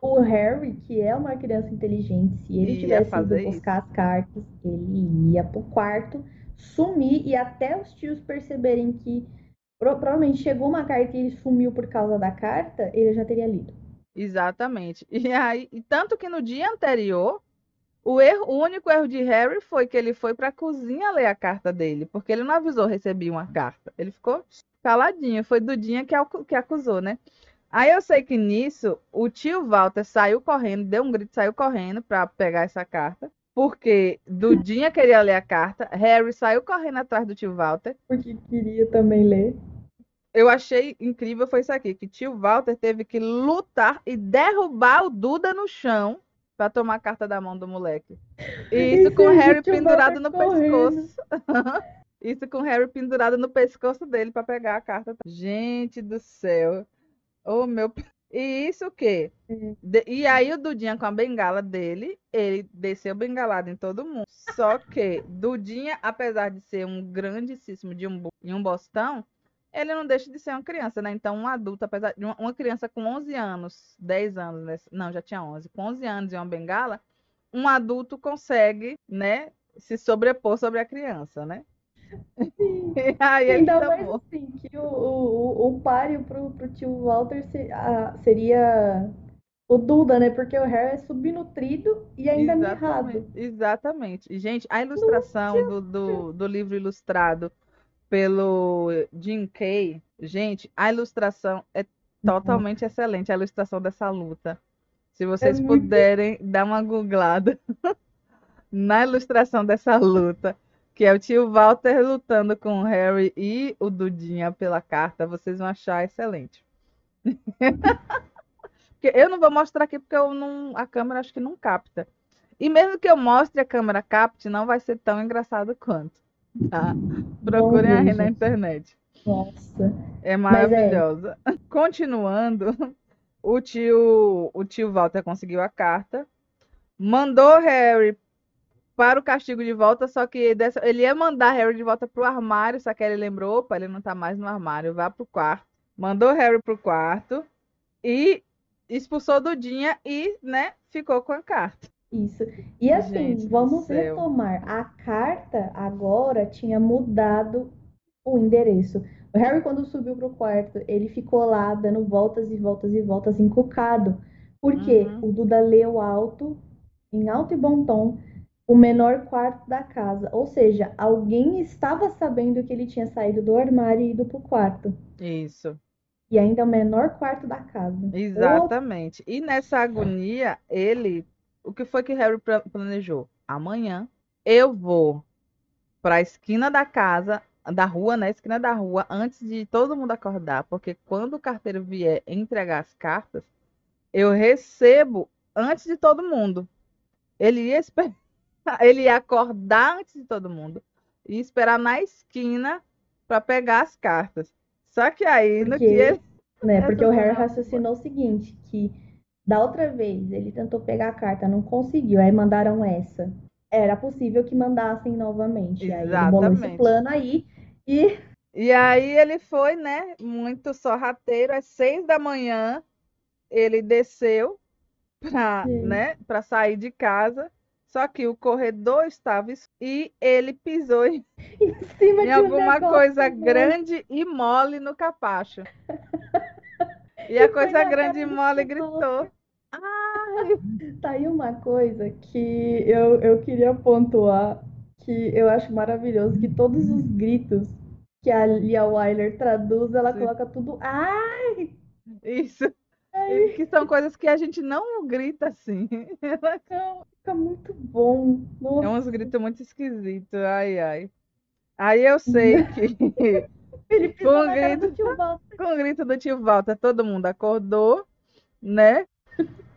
O Harry, que é uma criança inteligente, se ele tivesse ido buscar isso. as cartas, ele ia pro quarto sumir e até os tios perceberem que provavelmente chegou uma carta e ele sumiu por causa da carta, ele já teria lido. Exatamente. E aí, e tanto que no dia anterior, o, erro, o único erro de Harry foi que ele foi para a cozinha ler a carta dele, porque ele não avisou recebi uma carta. Ele ficou caladinho. Foi Dudinha que, que acusou, né? Aí eu sei que nisso o tio Walter saiu correndo, deu um grito, saiu correndo para pegar essa carta porque Dudinha queria ler a carta, Harry saiu correndo atrás do tio Walter. Porque queria também ler. Eu achei incrível foi isso aqui, que tio Walter teve que lutar e derrubar o Duda no chão para tomar a carta da mão do moleque. E isso com o Harry pendurado no correndo. pescoço. isso com o Harry pendurado no pescoço dele para pegar a carta. Gente do céu. Oh, meu e isso o quê? Uhum. De, e aí o Dudinha com a bengala dele, ele desceu bengalado em todo mundo. Só que Dudinha, apesar de ser um grandíssimo de um, e um bostão, ele não deixa de ser uma criança, né? Então, um adulto, apesar de uma, criança com 11 anos, 10 anos, né? não, já tinha 11, com 11 anos e uma bengala, um adulto consegue, né, se sobrepor sobre a criança, né? Aí Ainda mais assim, que o, o, o páreo pro, pro tio Walter se, a, seria o Duda, né? Porque o Harry é subnutrido e ainda exatamente, mirrado. Exatamente. Gente, a ilustração do, do, do, livro ilustrado pelo Jim Kay, gente, a ilustração é totalmente uhum. excelente, a ilustração dessa luta. Se vocês é puderem muito... dar uma googlada na ilustração dessa luta, que é o tio Walter lutando com o Harry e o Dudinha pela carta, vocês vão achar excelente. eu não vou mostrar aqui porque eu não, a câmera acho que não capta. E mesmo que eu mostre a câmera capte, não vai ser tão engraçado quanto. Tá? Procurem aí gente. na internet. Nossa. É maravilhosa. É... Continuando, o tio, o tio Walter conseguiu a carta, mandou Harry para o castigo de volta, só que dessa, ele ia mandar Harry de volta pro armário, só que ele lembrou, opa, ele não tá mais no armário, vá pro quarto. Mandou Harry pro quarto e expulsou Dudinha e, né, ficou com a carta. Isso. E assim, Gente vamos retomar. A carta agora tinha mudado o endereço. O Harry, quando subiu pro quarto, ele ficou lá dando voltas e voltas e voltas, encucado. Porque uhum. o Duda leu alto, em alto e bom tom, o menor quarto da casa. Ou seja, alguém estava sabendo que ele tinha saído do armário e ido pro quarto. Isso. E ainda o menor quarto da casa. Exatamente. E nessa agonia, ele. O que foi que Harry planejou? Amanhã eu vou para a esquina da casa, da rua, na né? esquina da rua, antes de todo mundo acordar, porque quando o carteiro vier entregar as cartas, eu recebo antes de todo mundo. Ele ia esperar ele ia acordar antes de todo mundo e esperar na esquina para pegar as cartas. Só que aí, porque, no que ele... né, porque o Harry raciocinou o seguinte, que da outra vez ele tentou pegar a carta, não conseguiu, aí mandaram essa. Era possível que mandassem novamente. Exatamente. Aí ele bolou esse plano aí e e aí ele foi, né, muito sorrateiro, às seis da manhã ele desceu para, né, para sair de casa, só que o corredor estava e ele pisou em, em, em alguma coisa grande e mole no capacho. E a coisa grande e mole gritou. Ai! Tá aí uma coisa que eu, eu queria pontuar, que eu acho maravilhoso, que todos os gritos que a Lia Wyler traduz, ela Sim. coloca tudo. Ai! Isso. Ai. Que são coisas que a gente não grita assim. Ela... Fica muito bom. Nossa. É uns gritos muito esquisitos. Ai, ai. Aí eu sei que. Com o grito, do tio Walter. Com o grito do tio Walter, todo mundo acordou, né?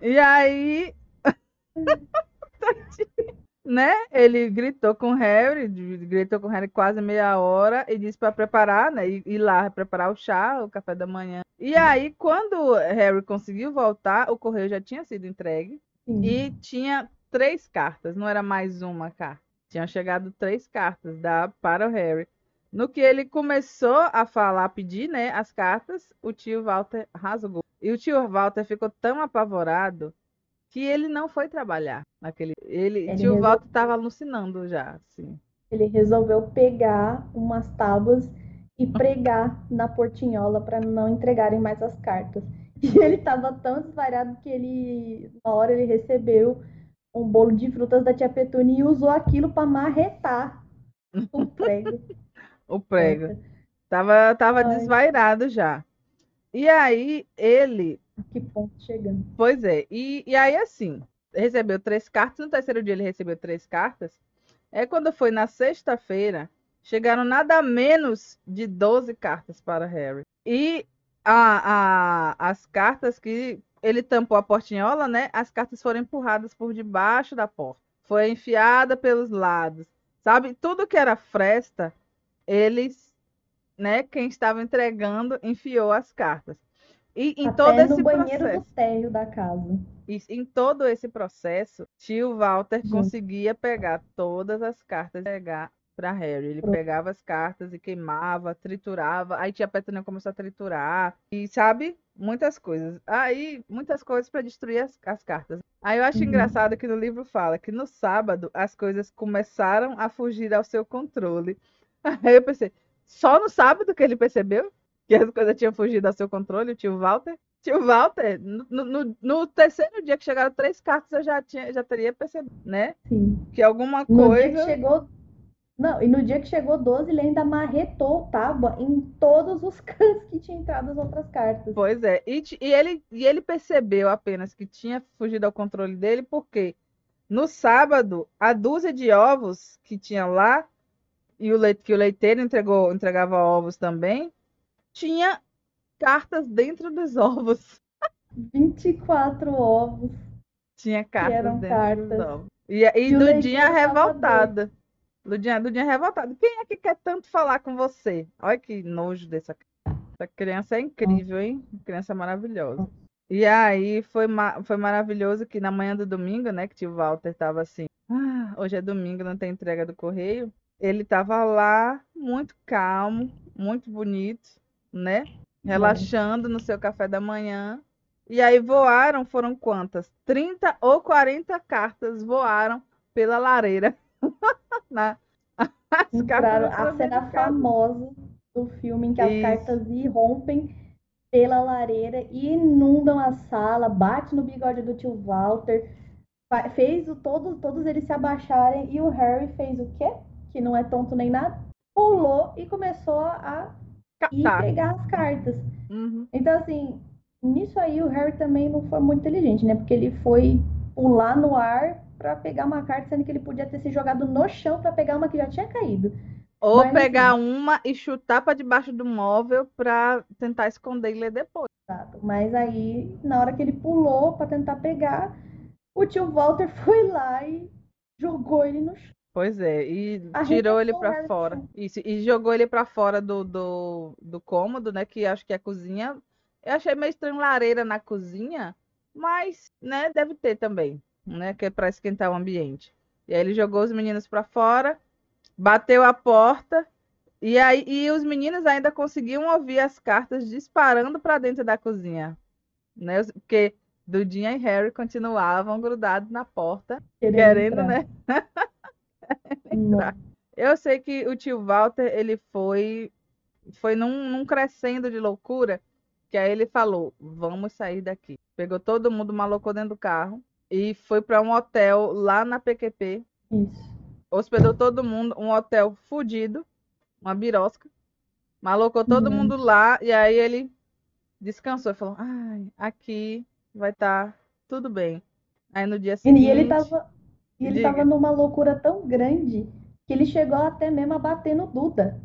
E aí. né? Ele gritou com o Harry, gritou com o Harry quase meia hora e disse para preparar, né? Ir lá preparar o chá, o café da manhã. E aí, quando Harry conseguiu voltar, o correio já tinha sido entregue Sim. e tinha três cartas, não era mais uma carta. Tinha chegado três cartas da, para o Harry. No que ele começou a falar, a pedir, né, as cartas, o tio Walter rasgou. E o tio Walter ficou tão apavorado que ele não foi trabalhar naquele. Ele, ele tio resol... Walter estava alucinando já, assim. Ele resolveu pegar umas tábuas e pregar na portinhola para não entregarem mais as cartas. E ele estava tão desvairado que ele, uma hora ele recebeu um bolo de frutas da tia Petúnia e usou aquilo para marretar o prego. o prego. Tava, tava desvairado já. E aí ele que ponto chegando? Pois é. E, e aí, assim, recebeu três cartas. No terceiro dia ele recebeu três cartas. É quando foi na sexta-feira, chegaram nada menos de 12 cartas para Harry. E a, a, as cartas que ele tampou a portinhola, né? As cartas foram empurradas por debaixo da porta. Foi enfiada pelos lados. Sabe? Tudo que era fresta, eles, né? Quem estava entregando, enfiou as cartas. E em Até todo esse banheiro processo, do térreo da casa. E em todo esse processo, tio Walter Sim. conseguia pegar todas as cartas e pegar para Harry. Ele Pronto. pegava as cartas e queimava, triturava. Aí tia Petúnia começou a triturar. E sabe? Muitas coisas. Aí, muitas coisas para destruir as, as, cartas. Aí eu acho uhum. engraçado que no livro fala que no sábado as coisas começaram a fugir ao seu controle. Aí eu pensei, só no sábado que ele percebeu? que as coisas tinham fugido ao seu controle, o tio Walter. Tio Walter, no, no, no, terceiro dia que chegaram três cartas, eu já, tinha, já teria percebido, né? Sim. Que alguma coisa. No dia que chegou. Não, e no dia que chegou 12, ele ainda marretou tábua em todos os cantos que tinha entrado as outras cartas. Pois é. E, e, ele, e ele percebeu apenas que tinha fugido ao controle dele, porque no sábado, a dúzia de ovos que tinha lá, e o leite, que o leiteiro entregou, entregava ovos também, tinha cartas dentro dos ovos. 24 ovos. Tinha cartas dentro cartas. dos ovos. E, e, e Dudinha revoltada. Ludinha, Dudinha revoltada. Quem é que quer tanto falar com você? Olha que nojo dessa Essa criança é incrível, hein? Criança maravilhosa. E aí foi, ma foi maravilhoso que na manhã do domingo, né, que tio Walter tava assim, ah, hoje é domingo, não tem entrega do correio. Ele tava lá, muito calmo, muito bonito, né? Relaxando no seu café da manhã. E aí voaram, foram quantas? 30 ou 40 cartas voaram pela lareira. Na, cartas a cena famosa do filme em que Isso. as cartas irrompem pela lareira e inundam a sala, bate no bigode do tio Walter, fez o, todo, todos eles se abaixarem e o Harry fez o quê? Que não é tonto nem nada, pulou e começou a e pegar as cartas. Uhum. Então, assim, nisso aí o Harry também não foi muito inteligente, né? Porque ele foi pular no ar para pegar uma carta, sendo que ele podia ter se jogado no chão para pegar uma que já tinha caído. Ou Mas, pegar assim, uma e chutar para debaixo do móvel para tentar esconder e ler depois. Exato. Mas aí, na hora que ele pulou para tentar pegar, o tio Walter foi lá e jogou ele no chão. Pois é, e tirou ele para fora. Isso, e jogou ele para fora do, do, do cômodo, né? Que acho que é a cozinha. Eu achei meio estranho lareira na cozinha, mas, né, deve ter também, né? Que é para esquentar o ambiente. E aí ele jogou os meninos para fora, bateu a porta, e aí e os meninos ainda conseguiam ouvir as cartas disparando para dentro da cozinha, né? Porque Dudinha e Harry continuavam grudados na porta, querendo, querendo né? Eu sei que o tio Walter, ele foi foi num, num, crescendo de loucura, que aí ele falou: "Vamos sair daqui". Pegou todo mundo, malocou dentro do carro e foi para um hotel lá na PQP. Isso. Hospedou todo mundo, um hotel fudido, uma birosca. Malocou todo uhum. mundo lá e aí ele descansou e falou: "Ai, aqui vai estar tá tudo bem". Aí no dia seguinte, e ele tava e ele Diga. tava numa loucura tão grande que ele chegou até mesmo a bater no Duda.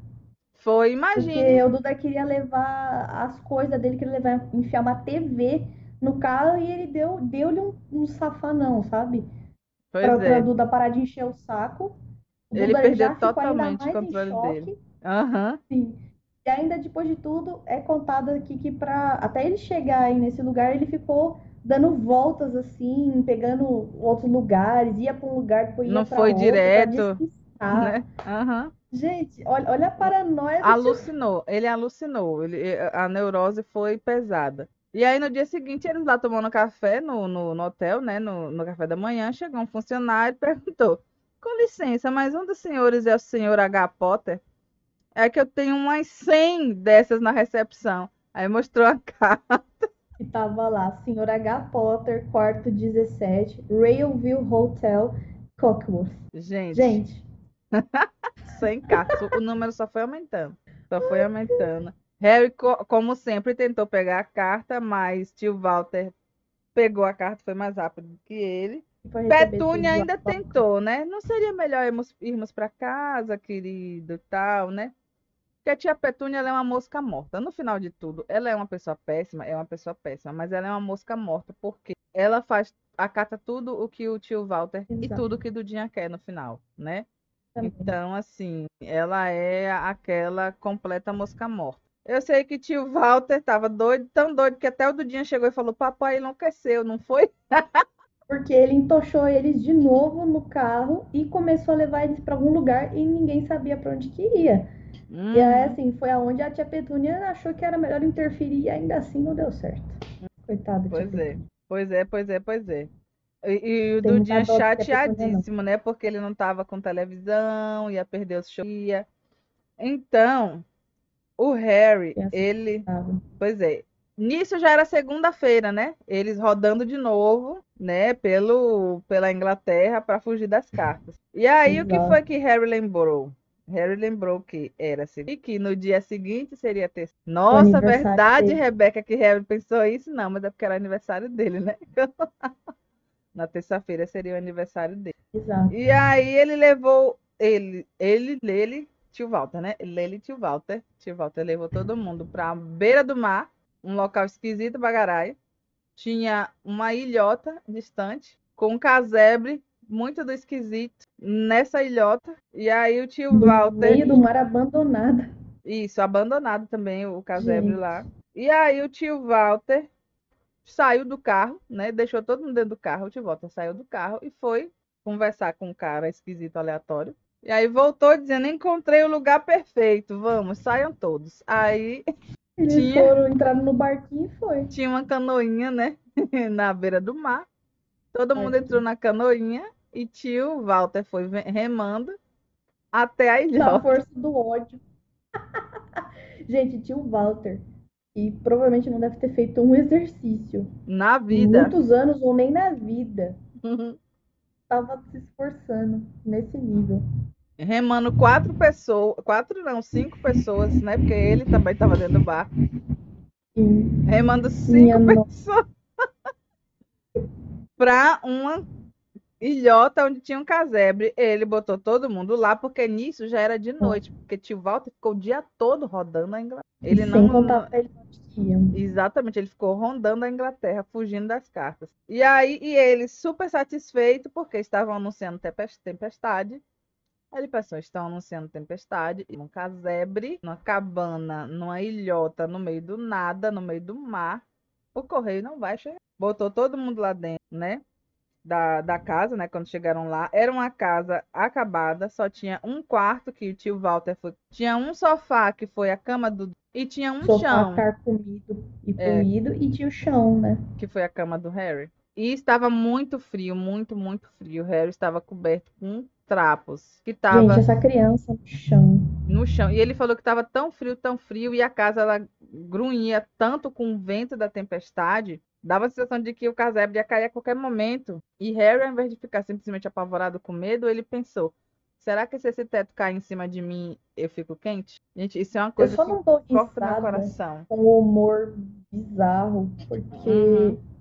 Foi, imagina. Porque o Duda queria levar as coisas dele, queria levar, enfiar uma TV no carro e ele deu, deu-lhe um, um safanão, sabe? Pois pra, é. pra Duda parar de encher o saco. O ele Duda perdeu totalmente o controle dele. Uhum. Sim. E ainda depois de tudo, é contado aqui que para até ele chegar aí nesse lugar, ele ficou dando voltas assim, pegando outros lugares, ia para um lugar, depois ia Não foi outro, direto, né? Uhum. Gente, olha, olha a paranoia. Alucinou, ele alucinou, ele, a neurose foi pesada. E aí no dia seguinte, eles lá tomando café no, no, no hotel, né, no, no café da manhã, chegou um funcionário e perguntou, com licença, mas um dos senhores é o senhor H. Potter? É que eu tenho umas 100 dessas na recepção. Aí mostrou a carta. E tava lá, Sr. H. Potter, quarto 17, Railview Hotel, Cockworth. Gente. Gente. Sem cartas. O número só foi aumentando. Só foi aumentando. Harry, como sempre, tentou pegar a carta, mas tio Walter pegou a carta, foi mais rápido que ele. Petúnia ainda tentou, né? Não seria melhor irmos, irmos para casa, querido, tal, né? Porque a tia Petúnia é uma mosca morta. No final de tudo, ela é uma pessoa péssima, é uma pessoa péssima, mas ela é uma mosca morta porque ela faz, acata tudo o que o tio Walter Exato. e tudo que Dudinha quer no final, né? Também. Então, assim, ela é aquela completa mosca morta. Eu sei que tio Walter tava doido, tão doido que até o Dudinha chegou e falou: Papai enlouqueceu, não foi? Porque ele entochou eles de novo no carro e começou a levar eles para algum lugar e ninguém sabia para onde que ia. Hum. E aí, assim, foi aonde a tia Petúnia achou que era melhor interferir e ainda assim não deu certo. Coitada Pois tia é, pois é, pois é, pois é. E, o Dudinha chateadíssimo, né? Porque ele não tava com televisão, ia perder os shows. Então, o Harry, ele. Pois é. Nisso já era segunda-feira, né? Eles rodando de novo, né? Pelo, pela Inglaterra para fugir das cartas. E aí, Exato. o que foi que Harry lembrou? Harry lembrou que era segunda e que no dia seguinte seria terça. Nossa, verdade, dele. Rebeca, que Harry pensou isso? Não, mas é porque era aniversário dele, né? Na terça-feira seria o aniversário dele. Exato. E aí ele levou ele, ele, ele, tio Walter, né? Ele, tio Walter, tio Walter levou todo mundo para beira do mar, um local esquisito, bagaraio. Tinha uma ilhota distante com um casebre muito do esquisito nessa ilhota. E aí o tio Walter. Meio do mar abandonado. Isso, abandonado também o casebre Gente. lá. E aí o tio Walter saiu do carro, né? Deixou todo mundo dentro do carro. O tio Walter saiu do carro e foi conversar com um cara esquisito aleatório. E aí voltou dizendo: encontrei o lugar perfeito, vamos, saiam todos. Aí. Eles tinha... foram entrar no barquinho e foi. Tinha uma canoinha, né? Na beira do mar. Todo mundo entrou na canoinha e tio Walter foi remando até a ilha. Na força do ódio. Gente, tio Walter. E provavelmente não deve ter feito um exercício. Na vida. Muitos anos ou nem na vida. Uhum. Tava se esforçando nesse nível. Remando quatro pessoas. Quatro não, cinco pessoas, né? Porque ele também tava dentro do barco. Sim. Remando cinco Minha pessoas para uma ilhota onde tinha um casebre. Ele botou todo mundo lá, porque nisso já era de noite, porque tio Walter ficou o dia todo rodando a Inglaterra. Ele Sem não. Contar ele Exatamente, ele ficou rondando a Inglaterra, fugindo das cartas. E aí, e ele super satisfeito, porque estavam anunciando tempestade. Ele pensou, estão anunciando tempestade, um casebre, numa cabana, numa ilhota, no meio do nada, no meio do mar. O correio não vai chegar. Botou todo mundo lá dentro, né? Da, da casa, né? Quando chegaram lá. Era uma casa acabada, só tinha um quarto que o tio Walter foi. Tinha um sofá que foi a cama do. E tinha um Sofá chão, carcomido e É. poluído e tinha o chão, né? que foi a cama do Harry. E estava muito frio, muito, muito frio. O Harry estava coberto com trapos, que estava Gente, essa criança no chão. no chão. E ele falou que estava tão frio, tão frio, e a casa ela grunhia tanto com o vento da tempestade, dava a sensação de que o casebre ia cair a qualquer momento. E Harry, ao invés de ficar simplesmente apavorado com medo, ele pensou: será que se esse teto cair em cima de mim, eu fico quente? Gente, isso é uma Eu coisa só que não corta meu coração. com o humor bizarro, porque Uhum.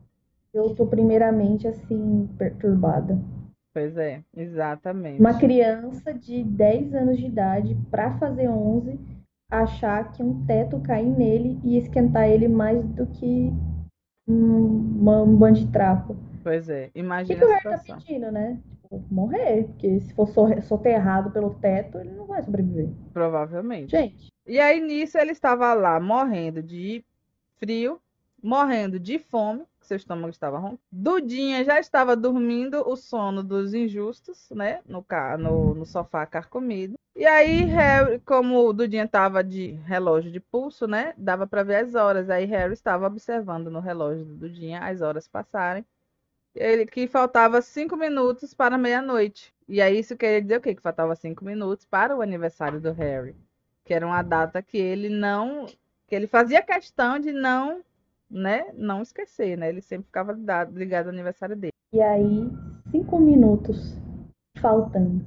Eu tô primeiramente assim, perturbada. Pois é, exatamente. Uma criança de 10 anos de idade, pra fazer 11, achar que um teto cair nele e esquentar ele mais do que um, um bando de trapo. Pois é, O que, imagina que o Harry tá pedindo, né? Tipo, morrer, porque se for so- soterrado pelo teto, ele não vai sobreviver. Provavelmente. Gente, E aí nisso ele estava lá morrendo de frio, morrendo de fome, seu estômago estava roncando. Dudinha já estava dormindo o sono dos injustos, né? No, no, no sofá carcomido. E aí, Harry, como o Dudinha estava de relógio de pulso, né? Dava para ver as horas. Aí Harry estava observando no relógio do Dudinha as horas passarem. Ele que faltava cinco minutos para meia-noite. E aí isso queria dizer o quê? Que faltava cinco minutos para o aniversário do Harry que era uma data que ele não, que ele fazia questão de não, né, não esquecer, né? Ele sempre ficava ligado, ligado ao aniversário dele. e aí, cinco minutos faltando.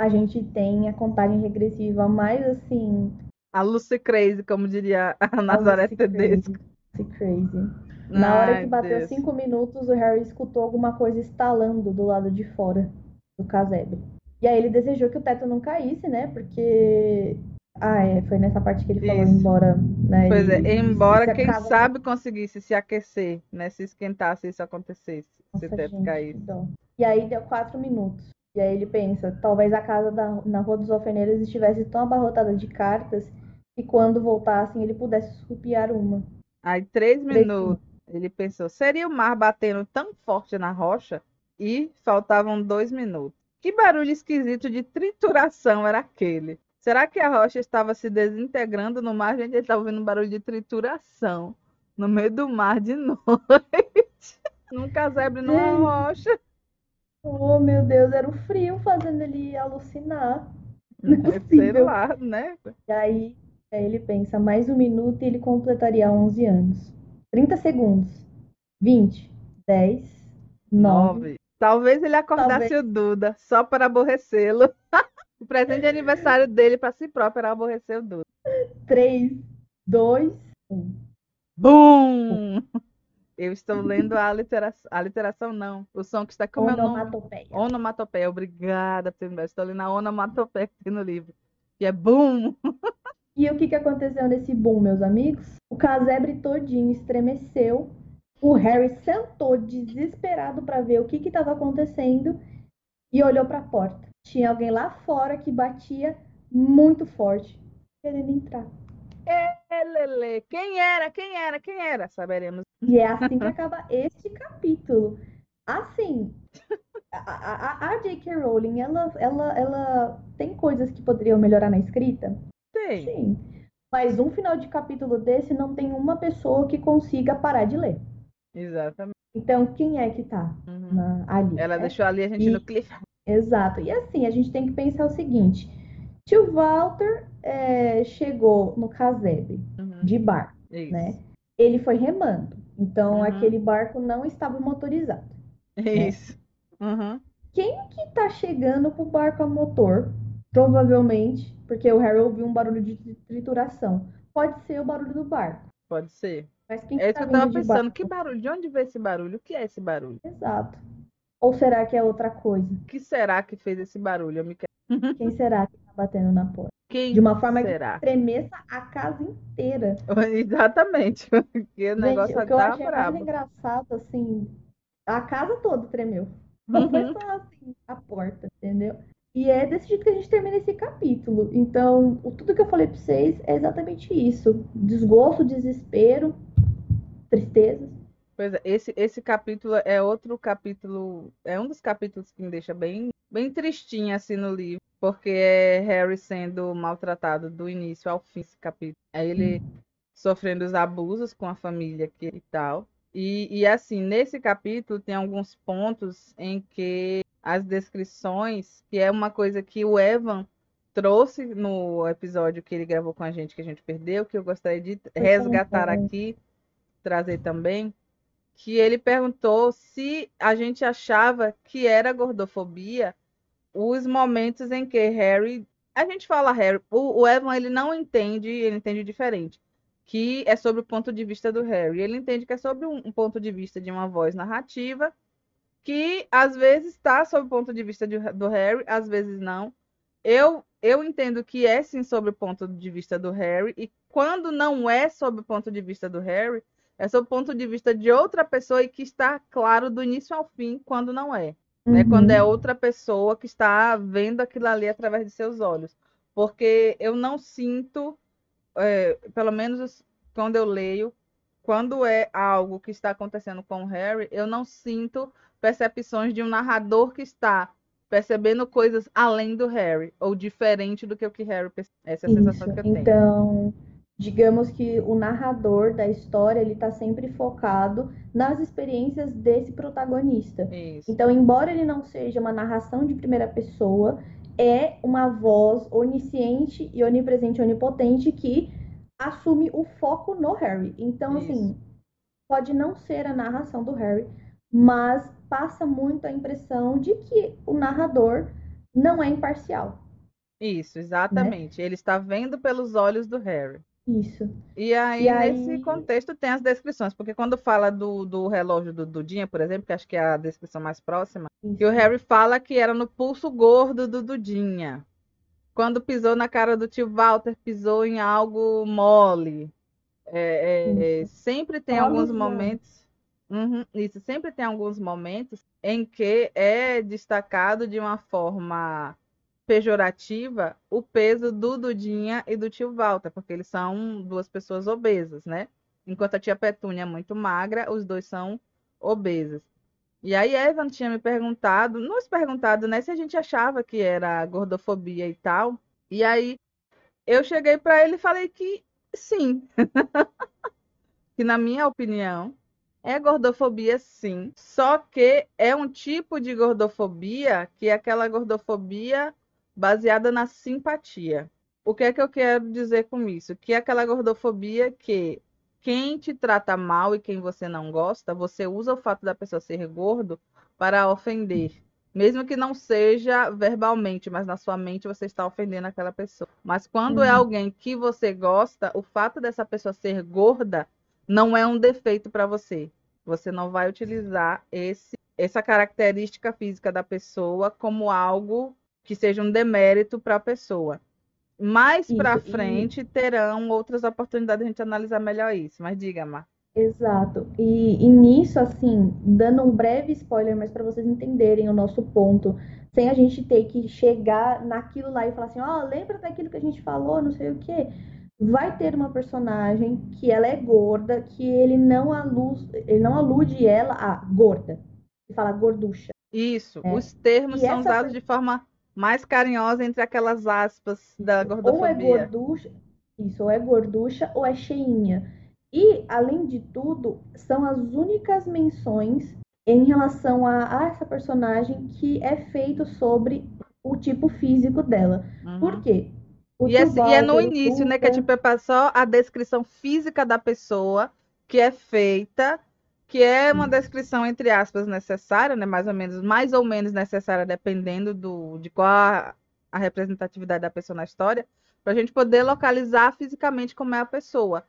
A gente tem a contagem regressiva mais assim, A Lucy Crazy, como diria a Nazaré Lucy Tedesco. crazy, crazy. Na hora Ai, que bateu Deus. cinco minutos, o Harry escutou alguma coisa estalando do lado de fora do casebre. E aí ele desejou que o teto não caísse, né? Porque. Ah, é, foi nessa parte que ele falou, Isso. embora, né? Pois é, embora se quem casa- sabe conseguisse se aquecer, né, se esquentar, se isso acontecesse, se Nossa, teto que caísse. dó. E aí deu quatro minutos. E aí ele pensa, talvez a casa da, na Rua dos Alfeneiros estivesse tão abarrotada de cartas que quando voltassem ele pudesse esculpiar uma. Aí, três Três minutos, ele pensou, seria o mar batendo tão forte na rocha? E faltavam dois minutos. Que barulho esquisito de trituração era aquele? Será que a rocha estava se desintegrando no mar? Gente, ele estava ouvindo um barulho de trituração no meio do mar de noite. Num casebre numa Gente. rocha. Oh, meu Deus, era o frio fazendo ele alucinar. Não é Sei lá, né? E aí, aí ele pensa, mais um minuto e ele completaria 11 anos. 30 segundos. 20, 10, 9. Nove. Talvez ele acordasse Talvez. o Duda só para aborrecê-lo. O presente de aniversário dele para si próprio era aborrecer o Duda. 3, 2, 1. Bum! Eu estou lendo a literação. A literação não. O som que está com o meu nome. Onomatopeia. Onomatopeia. Obrigada por ter me dado. Estou lendo a onomatopeia que tem no livro. Que é bum! E o que, que aconteceu nesse boom, meus amigos? O casebre todinho estremeceu. O Harry sentou desesperado para ver o que estava acontecendo e olhou para a porta. Tinha alguém lá fora que batia muito forte, querendo entrar. É, Lele. Quem era? Quem era? Quem era? Saberemos. E é assim que acaba este capítulo. Assim, a, a, a J.K. Rowling, ela, ela, ela tem coisas que poderiam melhorar na escrita? Tem. Sim. Mas um final de capítulo desse não tem uma pessoa que consiga parar de ler. Exatamente. Então, quem é que tá Uhum. na- ali? Ela né? deixou ali a gente E- no cliff. Exato. E assim, a gente tem que pensar o seguinte: tio Walter é, chegou no casebre Uhum. de barco, Isso. né? Ele foi remando. Então, Uhum. aquele barco não estava motorizado. Isso. Uhum. Quem que tá chegando pro barco a motor? Provavelmente, porque o Harry ouviu um barulho de trituração. Pode ser o barulho do barco. Pode ser. Mas quem É que isso tá eu tava pensando. barco? Que barulho? De onde veio esse barulho? O que é esse barulho? Exato. Ou será que é outra coisa? O que será que fez esse barulho? Eu me quero... Quem será que tá batendo na porta? Quem De uma forma que será? tremeça a casa inteira. Exatamente. Porque o Gente, negócio o que eu achei mais brabo. engraçado, assim, a casa toda tremeu. Não foi Uhum. só assim, a porta, entendeu? E é desse jeito que a gente termina esse capítulo. Então, tudo que eu falei pra vocês é exatamente isso: desgosto, desespero, tristeza. Pois é, esse, esse capítulo é outro capítulo, é um dos capítulos que me deixa bem, bem tristinha assim no livro, porque é Harry sendo maltratado do início ao fim esse capítulo. Aí ele sofrendo os abusos com a família que, e tal. E, e assim, nesse capítulo tem alguns pontos em que as descrições, que é uma coisa que o Evan trouxe no episódio que ele gravou com a gente, que a gente perdeu, que eu gostaria de resgatar aqui, trazer também, que ele perguntou se a gente achava que era gordofobia os momentos em que Harry. A gente fala Harry, o, o Evan ele não entende, ele entende diferente que é sobre o ponto de vista do Harry. Ele entende que é sobre um, um ponto de vista de uma voz narrativa, que às vezes está sob o ponto de vista de, do Harry, às vezes não. Eu, eu entendo que é sim sobre o ponto de vista do Harry, e quando não é sob o ponto de vista do Harry, é sob o ponto de vista de outra pessoa e que está claro do início ao fim quando não é. Né? Uhum. Quando é outra pessoa que está vendo aquilo ali através de seus olhos. Porque eu não sinto é, pelo menos quando eu leio, quando é algo que está acontecendo com o Harry, eu não sinto percepções de um narrador que está percebendo coisas além do Harry, ou diferente do que o que Harry percebe. Essa é a Isso. sensação que eu tenho. Então, digamos que o narrador da história ele está sempre focado nas experiências desse protagonista. Isso. Então, embora ele não seja uma narração de primeira pessoa, é uma voz onisciente e onipresente onipotente que assume o foco no Harry. Então, Isso. assim, pode não ser a narração do Harry, mas passa muito a impressão de que o narrador não é imparcial. Isso, exatamente. Né? Ele está vendo pelos olhos do Harry. Isso. E aí, e nesse aí... contexto, tem as descrições, porque quando fala do, do relógio do Dudinha, por exemplo, que acho que é a descrição mais próxima, Isso. que o Harry fala que era no pulso gordo do Dudinha. Quando pisou na cara do tio Walter, pisou em algo mole. É, é, sempre tem alguns momentos. Uhum, isso, sempre tem alguns momentos em que é destacado de uma forma pejorativa o peso do Dudinha e do tio Walter, porque eles são duas pessoas obesas, né? Enquanto a tia Petúnia é muito magra, os dois são obesos. E aí Evan tinha me perguntado, nos perguntado, né, se a gente achava que era gordofobia e tal. E aí eu cheguei para ele e falei que sim. que na minha opinião é gordofobia sim, só que é um tipo de gordofobia que é aquela gordofobia baseada na simpatia. O que é que eu quero dizer com isso? Que é aquela gordofobia que quem te trata mal e quem você não gosta, você usa o fato da pessoa ser gordo para ofender. Mesmo que não seja verbalmente, mas na sua mente você está ofendendo aquela pessoa. Mas quando é uhum. é alguém que você gosta, o fato dessa pessoa ser gorda não é um defeito para você. Você não vai utilizar esse, essa característica física da pessoa como algo que seja um demérito para a pessoa. Mais para frente e... terão outras oportunidades de a gente analisar melhor isso. Mas diga, Mar. Exato. E, e nisso, assim, dando um breve spoiler, mas para vocês entenderem o nosso ponto, sem a gente ter que chegar naquilo lá e falar assim, ó, oh, lembra daquilo que a gente falou, não sei o quê. Vai ter uma personagem que ela é gorda, que ele não alude, ele não alude ela a gorda. Ele fala gorducha. Isso, é. os termos e são usados de forma mais carinhosa entre aquelas aspas da gordofobia. Ou é gorducha, isso, ou é gorducha ou é cheinha. E, além de tudo, são as únicas menções em relação a, a essa personagem que é feito sobre o tipo físico dela. Uhum. Por quê? e, é, e é, no início, né? Que é tipo, é só a descrição física da pessoa que é feita que é uma descrição entre aspas necessária, né, mais ou menos, mais ou menos necessária dependendo do de qual a, a representatividade da pessoa na história, para a gente poder localizar fisicamente como é a pessoa.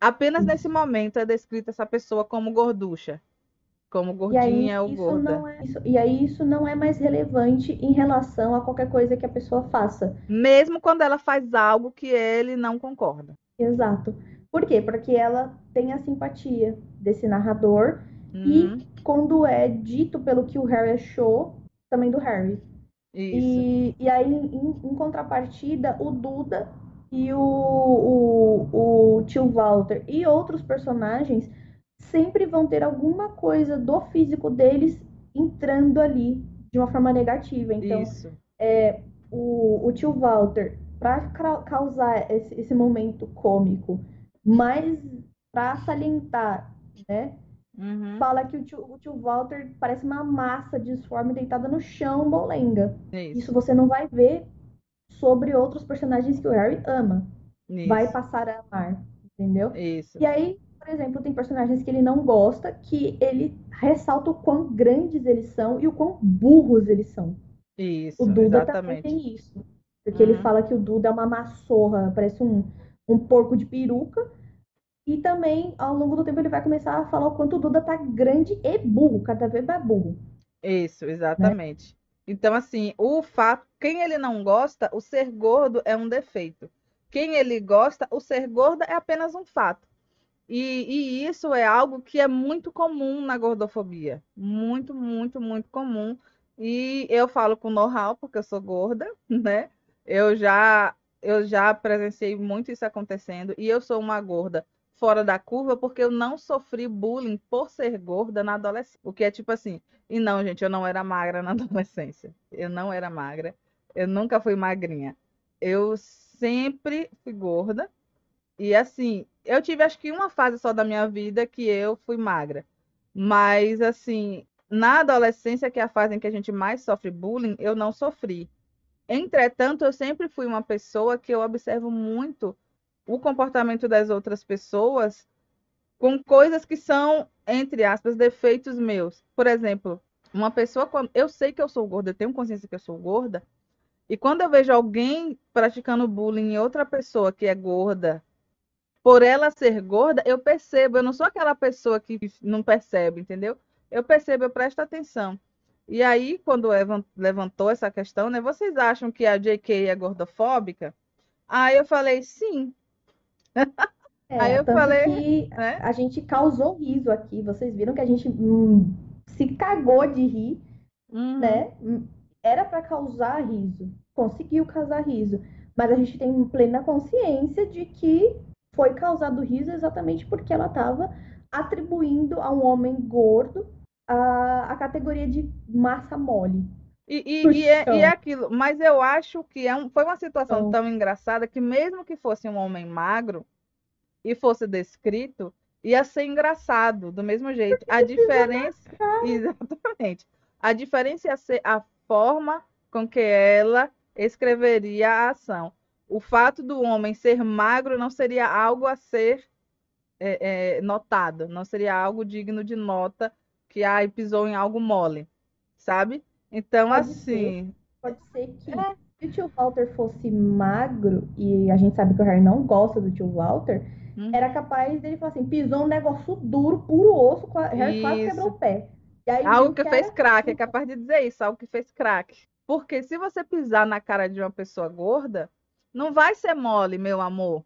Apenas nesse momento é descrita essa pessoa como gorducha, como gordinha ou gorda. É, isso, e aí isso não é mais relevante em relação a qualquer coisa que a pessoa faça. Mesmo quando ela faz algo que ele não concorda. Exato. Por quê? Porque ela tem a simpatia desse narrador uhum. e quando é dito pelo que o Harry achou, também do Harry. E, e aí, em, em, contrapartida, o Duda e o, o, o tio Walter e outros personagens sempre vão ter alguma coisa do físico deles entrando ali de uma forma negativa. Então, Isso. É, o, o tio Walter, para causar esse, esse momento cômico, mas para salientar, né? Uhum. Fala que o tio, o tio, Walter parece uma massa disforme deitada no chão, molenga. Isso. Isso você não vai ver sobre outros personagens que o Harry ama. Isso. Vai passar a amar, entendeu? Isso. E aí, por exemplo, tem personagens que ele não gosta, que ele ressalta o quão grandes eles são e o quão burros eles são. Isso, o Duda exatamente. também tem isso. Porque uhum. ele fala que o Duda é uma massorra, parece um, um porco de peruca. E também, ao longo do tempo, ele vai começar a falar o quanto o Duda tá grande e burro, cada vez mais burro. Isso, exatamente. Né? Então, assim, o fato, quem ele não gosta, o ser gordo é um defeito. Quem ele gosta, o ser gorda é apenas um fato. E, e, isso é algo que é muito comum na gordofobia. Muito, muito, muito comum. E eu falo com know-how, porque eu sou gorda, né? Eu já, eu já presenciei muito isso acontecendo. E eu sou uma gorda fora da curva porque eu não sofri bullying por ser gorda na adolescência. O que é tipo assim, e não, gente, eu não era magra na adolescência. Eu não era magra. Eu nunca fui magrinha. Eu sempre fui gorda. E assim, eu tive acho que uma fase só da minha vida que eu fui magra. Mas assim, na adolescência, que é a fase em que a gente mais sofre bullying, eu não sofri. Entretanto, eu sempre fui uma pessoa que eu observo muito o comportamento das outras pessoas com coisas que são, entre aspas, defeitos meus. Por exemplo, uma pessoa, quando eu sei que eu sou gorda, eu tenho consciência que eu sou gorda, e quando eu vejo alguém praticando bullying em outra pessoa que é gorda, por ela ser gorda, eu percebo, eu não sou aquela pessoa que não percebe, entendeu? Eu percebo, eu presto atenção. E aí, quando Evan levantou essa questão, né? Vocês acham que a JK é gordofóbica? Aí eu falei, sim, é, Aí eu falei. Que né? A gente causou riso aqui. Vocês viram que a gente hum, se cagou de rir, uhum. né? Era para causar riso. Conseguiu causar riso. Mas a gente tem plena consciência de que foi causado riso exatamente porque ela estava atribuindo a um homem gordo a, a categoria de massa mole. E, e, e, é, e, é, aquilo, mas eu acho que é um, foi uma situação então. tão engraçada que, mesmo que fosse um homem magro e fosse descrito, ia ser engraçado do mesmo jeito. A diferença. Exatamente. A diferença ia ser a forma com que ela escreveria a ação. O fato do homem ser magro não seria algo a ser é, é, notado, não seria algo digno de nota que ai, pisou em algo mole, sabe? Então, pode assim. Ser, pode ser que é. se o tio Walter fosse magro, e a gente sabe que o Harry não gosta do tio Walter, hum. era capaz dele falar assim: pisou um negócio duro, puro osso, Harry quase quebrou o pé. algo que, que fez crack, é capaz de dizer isso, algo que fez crack. Porque se você pisar na cara de uma pessoa gorda, não vai ser mole, meu amor.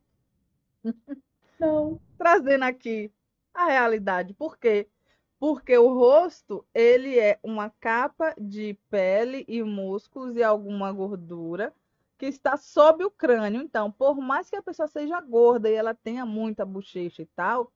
Não. Trazendo aqui a realidade. Por quê? Porque o rosto ele é uma capa de pele e músculos e alguma gordura que está sob o crânio. Então, por mais que a pessoa seja gorda e ela tenha muita bochecha e tal,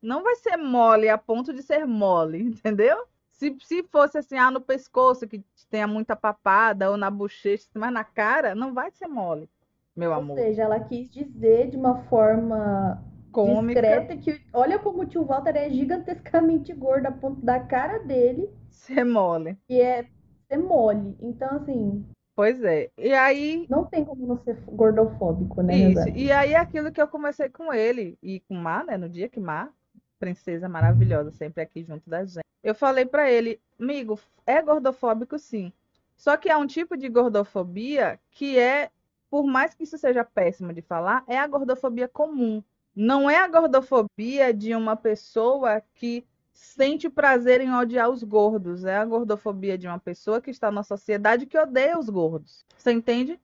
não vai ser mole a ponto de ser mole, entendeu? Se, se fosse assim, ah, no pescoço que tenha muita papada ou na bochecha, mas na cara, não vai ser mole, meu amor. Ou seja, ela quis dizer de uma forma cômica. Discreta, que olha como o tio Walter é gigantescamente gordo a ponto da cara dele. Ser mole. E é ser mole. Então, assim. Pois é. E aí. Não tem como não ser gordofóbico, né? Isso. E aí, aquilo que eu comecei com ele e com Mar, né? No dia que Mar, princesa maravilhosa, sempre aqui junto da gente. Eu falei para ele, amigo, é gordofóbico sim. Só que há um tipo de gordofobia que é, por mais que isso seja péssimo de falar, é a gordofobia comum. Não é a gordofobia de uma pessoa que sente prazer em odiar os gordos. É a gordofobia de uma pessoa que está na sociedade que odeia os gordos. Você entende?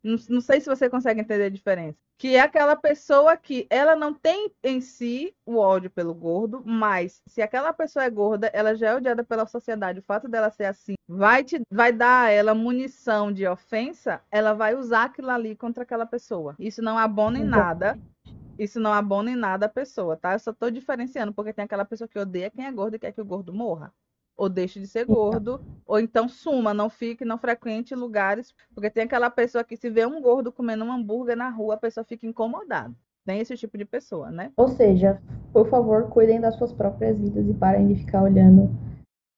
Não, não sei se você consegue entender a diferença. Que é aquela pessoa que ela não tem em si o ódio pelo gordo, mas se aquela pessoa é gorda, ela já é odiada pela sociedade. O fato dela ser assim vai, te, vai dar a ela munição de ofensa, ela vai usar aquilo ali contra aquela pessoa. Isso não abona em nada. Isso não abona em nada a pessoa, tá? Eu só tô diferenciando, porque tem aquela pessoa que odeia quem é gordo e quer que o gordo morra ou deixe de ser gordo, ou então suma, não fique, não frequente lugares, porque tem aquela pessoa que se vê um gordo comendo um hambúrguer na rua, a pessoa fica incomodada. Tem esse tipo de pessoa, né? Ou seja, por favor, cuidem das suas próprias vidas e parem de ficar olhando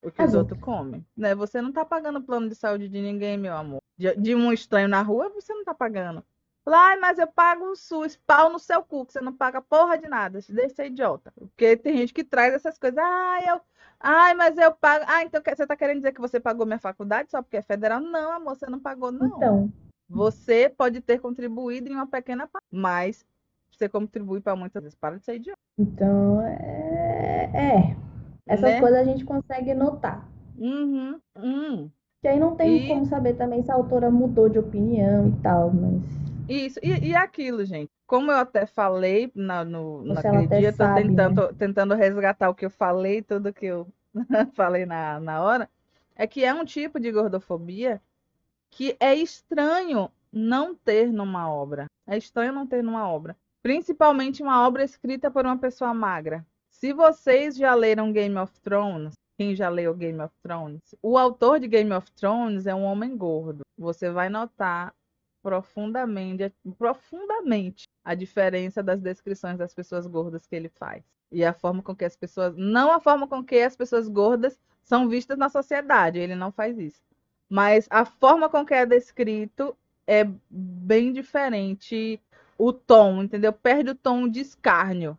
o que os outros comem. Né? Você não tá pagando plano de saúde de ninguém, meu amor. De, de um estranho na rua, você não tá pagando. Ai, mas eu pago o SUS, pau no seu cu, que você não paga porra de nada. Deixa de ser idiota. Porque tem gente que traz essas coisas. Ah, eu Ai, mas eu pago. Ah, então você está querendo dizer que você pagou minha faculdade só porque é federal? Não, amor, você não pagou, não. Então. Você pode ter contribuído em uma pequena parte, mas você contribui para muitas vezes. Para de ser idiota. Então, é. é. Essas né? coisas a gente consegue notar. Uhum. Uhum. Que aí não tem e... como saber também se a autora mudou de opinião e tal, mas. Isso, e, e aquilo, gente. Como eu até falei na, no, naquele dia, estou tentando, né? tentando resgatar o que eu falei, tudo que eu falei na, na hora, é que é um tipo de gordofobia que é estranho não ter numa obra. É estranho não ter numa obra. Principalmente uma obra escrita por uma pessoa magra. Se vocês já leram Game of Thrones, quem já leu Game of Thrones, o autor de Game of Thrones é um homem gordo. Você vai notar profundamente, profundamente a diferença das descrições das pessoas gordas que ele faz. E a forma com que as pessoas. Não a forma com que as pessoas gordas são vistas na sociedade, ele não faz isso. Mas a forma com que é descrito é bem diferente o tom, entendeu? Perde o tom de escárnio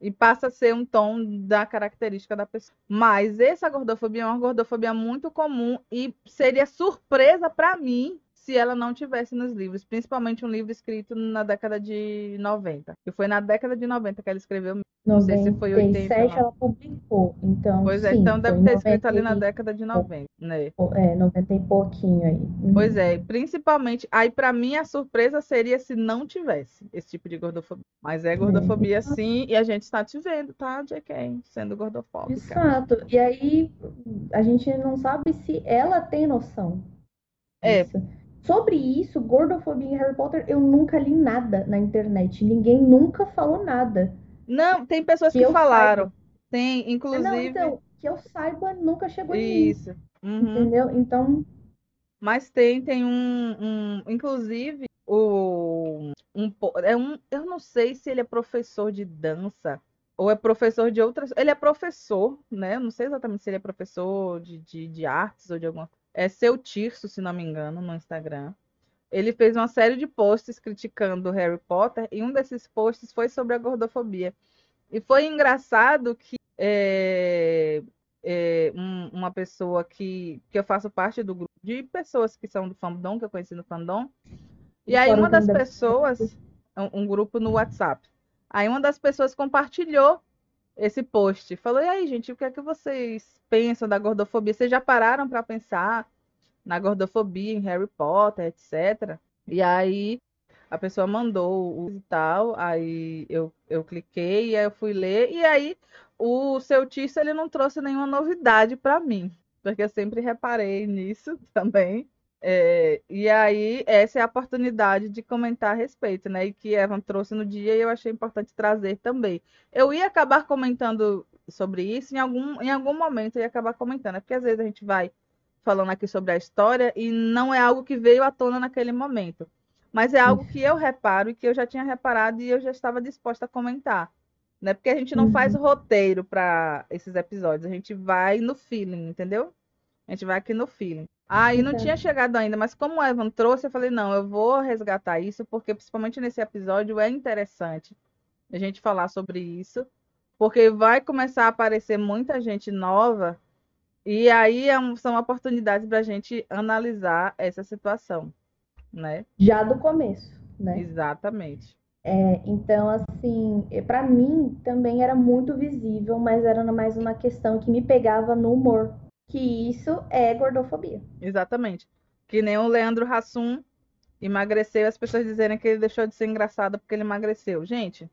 e passa a ser um tom da característica da pessoa. Mas essa gordofobia é uma gordofobia muito comum e seria surpresa para mim se ela não tivesse nos livros, principalmente um livro escrito na década de 90. Que foi na década de 90 que ela escreveu. Não sei se foi 80. ela publicou, então. Pois é, sim, então deve ter escrito ali na década de 90, né? É, 90 e pouquinho aí. Uhum. Pois é, principalmente, aí para mim a surpresa seria se não tivesse esse tipo de gordofobia. Mas é gordofobia é. sim, e a gente está te vendo, tá, JK? Sendo gordofóbica. Exato. E aí a gente não sabe se ela tem noção. É. Disso. Sobre isso, gordofobia em Harry Potter, eu nunca li nada na internet. Ninguém nunca falou nada. Não, tem pessoas que, que falaram. Saiba. Tem, inclusive. Não, então, que eu saiba, nunca chegou Isso. Uhum. Entendeu? Então. Mas tem, tem um, um inclusive, o um, é um, eu não sei se ele é professor de dança ou é professor de outras. Ele é professor, né? não sei exatamente se ele é professor de, de, de artes ou de alguma é seu Tirso, se não me engano, no Instagram. Ele fez uma série de posts criticando Harry Potter e um desses posts foi sobre a gordofobia. E foi engraçado que é, é, um, uma pessoa que, que eu faço parte do grupo de pessoas que são do fandom, que eu conheci no fandom, e aí uma das pessoas, um, um grupo no WhatsApp, aí uma das pessoas compartilhou esse post. Falou: e aí, gente, o que é que vocês pensam da gordofobia? Vocês já pararam para pensar na gordofobia em Harry Potter, etc. E aí a pessoa mandou o tal, aí eu, eu cliquei aí eu fui ler, e aí o seu Tício ele não trouxe nenhuma novidade para mim, porque eu sempre reparei nisso também. É, e aí, essa é a oportunidade de comentar a respeito, né? E que Evan trouxe no dia e eu achei importante trazer também. Eu ia acabar comentando sobre isso em algum, em algum momento, eu ia acabar comentando, é porque às vezes a gente vai falando aqui sobre a história e não é algo que veio à tona naquele momento. Mas é algo que eu reparo e que eu já tinha reparado e eu já estava disposta a comentar. Né? Porque a gente não uhum. faz roteiro para esses episódios, a gente vai no feeling, entendeu? A gente vai aqui no feeling. Ah, e não tinha chegado ainda, mas como o Evan trouxe, eu falei, não, eu vou resgatar isso, porque principalmente nesse episódio é interessante a gente falar sobre isso, porque vai começar a aparecer muita gente nova, e aí é são oportunidades para a gente analisar essa situação, né? Já do começo, né? Exatamente. É, então, assim, para mim também era muito visível, mas era mais uma questão que me pegava no humor que isso é gordofobia. Exatamente. Que nem o Leandro Hassum emagreceu as pessoas dizerem que ele deixou de ser engraçado porque ele emagreceu. Gente,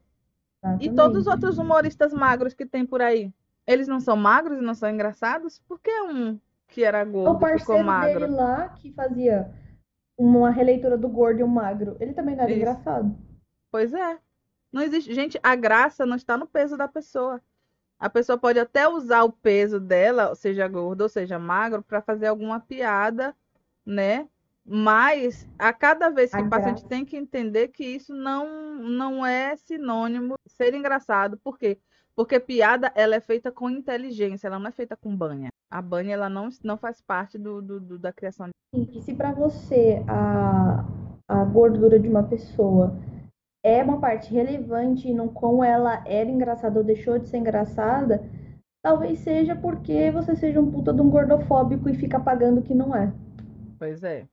Exatamente. e todos os outros humoristas magros que tem por aí? Eles não são magros e não são engraçados? Por que um que era gordo o ficou magro? dele lá que fazia uma releitura do gordo e o magro, ele também não era Isso. engraçado. Pois é. Não existe. Gente, a graça não está no peso da pessoa. A pessoa pode até usar o peso dela, seja gordo ou seja magro, para fazer alguma piada, né? Mas a cada vez que a o paciente graça. tem que entender que isso não, não é sinônimo de ser engraçado. Por quê? Porque piada ela é feita com inteligência, ela não é feita com banha. A banha ela não, não faz parte do, do, do da criação. E se para você a, a gordura de uma pessoa é uma parte relevante no como ela era engraçada ou deixou de ser engraçada, talvez seja porque você seja um puta de um gordofóbico e fica pagando que não é. Pois é.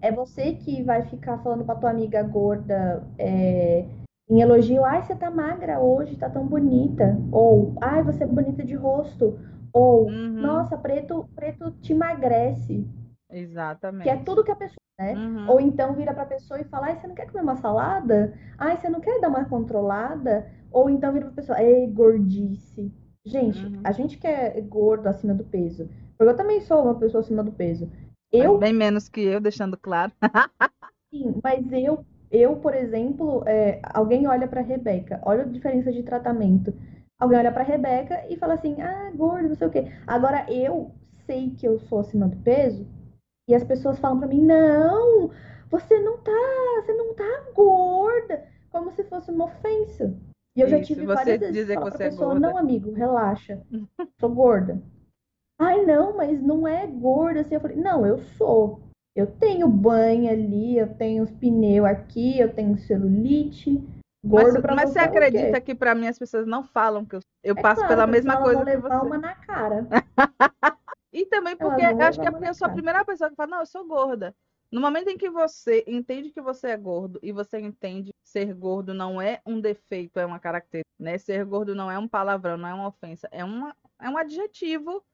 É você que vai ficar falando pra tua amiga gorda é, em elogio, ai, você tá magra hoje, tá tão bonita. Ou, ai, você é bonita de rosto. Ou, uhum. nossa, preto, preto te emagrece. Exatamente. Que é tudo que a pessoa né? Uhum. Ou então vira para a pessoa e fala: Ai, você não quer comer uma salada? Ai, você não quer dar uma controlada? Ou então vira para a pessoa: Ei, gordice. Gente, uhum. a gente que é gordo acima do peso, porque eu também sou uma pessoa acima do peso. Eu... Mas bem menos que eu, deixando claro. Sim, mas eu, eu por exemplo, é, alguém olha para Rebeca, olha a diferença de tratamento. Alguém olha para Rebeca e fala assim: ah, gordo, não sei o quê. Agora eu sei que eu sou acima do peso e as pessoas falam para mim: "Não, você não tá, você não tá gorda", como se fosse uma ofensa. E eu Isso, já tive várias vezes dizer que você é pessoa, gorda. não, amigo, relaxa. Sou gorda. Ai, não, mas não é gorda assim. Eu falei: "Não, eu sou. Eu tenho banha ali, eu tenho os pneus aqui, eu tenho celulite". Gordo mas, mas você, você acredita que para mim as pessoas não falam que eu, eu é passo claro, pela mesma coisa que você? uma na cara. E também porque acho que é eu sou a primeira pessoa que fala, não, eu sou gorda. No momento em que você entende que você é gordo e você entende que ser gordo não é um defeito, é uma característica, né? Ser gordo não é um palavrão, não é uma ofensa, é, uma, é um adjetivo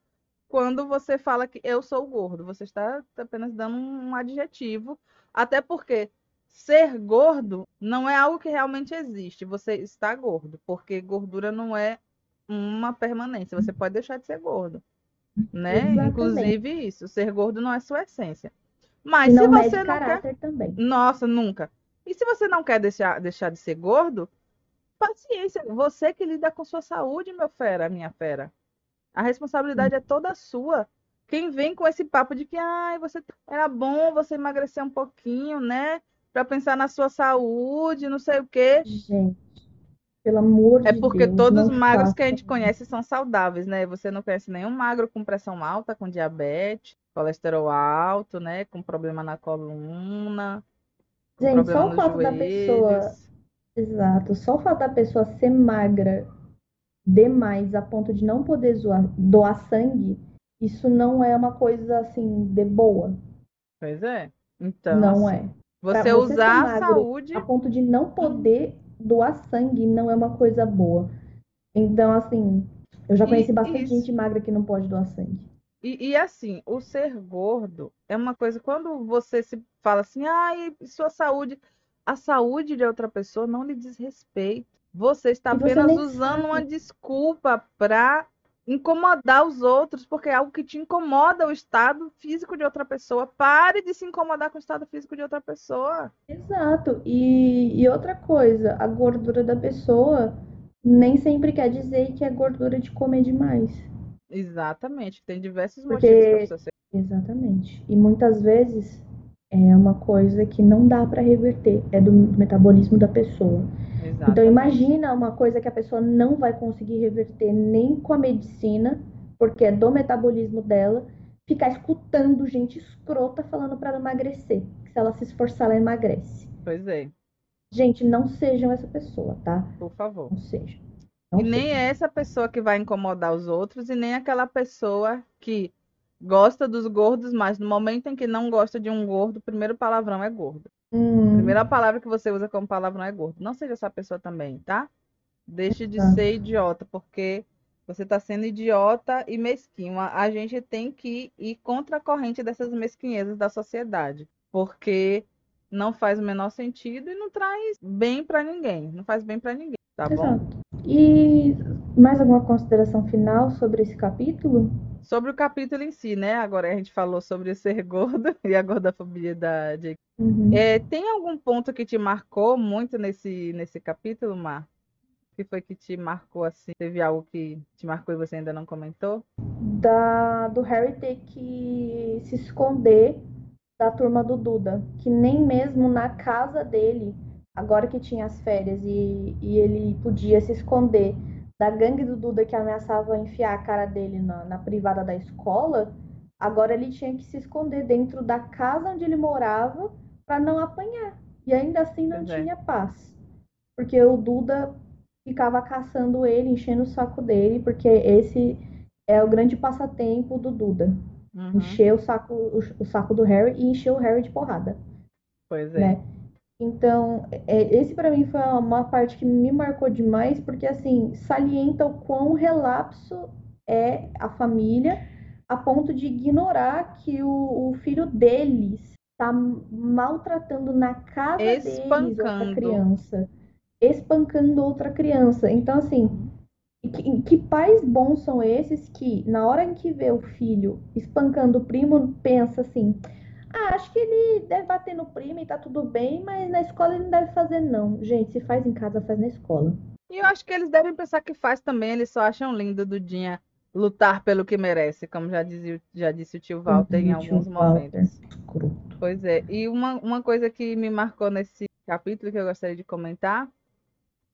quando você fala que eu sou gordo. Você está apenas dando um adjetivo, até porque ser gordo não é algo que realmente existe. Você está gordo, porque gordura não é uma permanência. Você pode deixar de ser gordo né? Exatamente. Inclusive isso, ser gordo não é sua essência. Mas se você não quer, também. nossa, nunca. E se você não quer deixar, deixar de ser gordo, paciência, você que lida com sua saúde, meu fera, minha fera. A responsabilidade é toda sua. Quem vem com esse papo de que ai, você era bom você emagrecer um pouquinho, né? Para pensar na sua saúde, não sei o quê. Gente, pelo amor é de Deus. É porque todos os magros que a gente conhece são saudáveis, né? Você não conhece nenhum magro com pressão alta, com diabetes, colesterol alto, né? Com problema na coluna. Gente, só o fato da pessoa. Exato. Só o fato da pessoa ser magra demais a ponto de não poder zoar, doar sangue, isso não é uma coisa assim de boa. Pois é. Então. Não assim, é. Você, você usar a saúde. A ponto de não poder doar sangue não é uma coisa boa. Então, assim, eu já conheci e, bastante isso. gente magra que não pode doar sangue. E, e, assim, o ser gordo é uma coisa, quando você se fala assim, ai, sua saúde, a saúde de outra pessoa não lhe diz respeito. Você está apenas usando sabe. uma desculpa para incomodar os outros, porque é algo que te incomoda o estado físico de outra pessoa. Pare de se incomodar com o estado físico de outra pessoa. Exato. E, e outra coisa, a gordura da pessoa nem sempre quer dizer que é gordura de comer demais. Exatamente. Tem diversos porque... motivos para você ser. Exatamente. E muitas vezes é uma coisa que não dá para reverter, é do metabolismo da pessoa. Exatamente. Então imagina uma coisa que a pessoa não vai conseguir reverter nem com a medicina, porque é do metabolismo dela, ficar escutando gente escrota falando para ela emagrecer, que se ela se esforçar ela emagrece. Pois é. Gente, não sejam essa pessoa, tá? Por favor. Não sejam. Não e seja. nem é essa pessoa que vai incomodar os outros e nem aquela pessoa que gosta dos gordos, mas no momento em que não gosta de um gordo, o primeiro palavrão é gordo. Hum. A primeira palavra que você usa como palavrão é gordo. Não seja essa pessoa também, tá? Deixe de tá. ser idiota, porque você está sendo idiota e mesquinho. A gente tem que ir contra a corrente dessas mesquinhezas da sociedade, porque não faz o menor sentido e não traz bem para ninguém. Não faz bem para ninguém, tá Exato. bom? E mais alguma consideração final sobre esse capítulo? Sobre o capítulo em si, né? Agora a gente falou sobre ser gordo e a gordofobia da Jake. Uhum. É, tem algum ponto que te marcou muito nesse, nesse capítulo, Mar? que foi que te marcou assim? Teve algo que te marcou e você ainda não comentou? Da, do Harry ter que se esconder da turma do Duda, que nem mesmo na casa dele, agora que tinha as férias e, e ele podia se esconder da gangue do Duda que ameaçava enfiar a cara dele na, na privada da escola, agora ele tinha que se esconder dentro da casa onde ele morava para não apanhar. E ainda assim não pois é. tinha é. paz. Porque o Duda ficava caçando ele, enchendo o saco dele, porque esse é o grande passatempo do Duda. Uhum. Encher o saco, o, o, saco do Harry e encher o Harry de porrada. Pois é. Né? Então, é, esse para mim foi uma parte que me marcou demais, porque assim, salienta o quão relapso é a família, a ponto de ignorar que o, o filho deles está maltratando na casa Espancando. deles outra criança espancando outra criança. Então, assim, que, que, pais bons são esses que, na hora em que vê o filho espancando o primo, pensa assim: ah, acho que ele deve bater no primo e tá tudo bem, mas na escola ele não deve fazer, não. Gente, se faz em casa, faz na escola. E eu acho que eles devem pensar que faz também, eles só acham lindo Dudinha lutar pelo que merece, como já, dizia, já disse o tio Walter uhum, em alguns momentos. Walter. Pois é, e uma, uma coisa que me marcou nesse capítulo que eu gostaria de comentar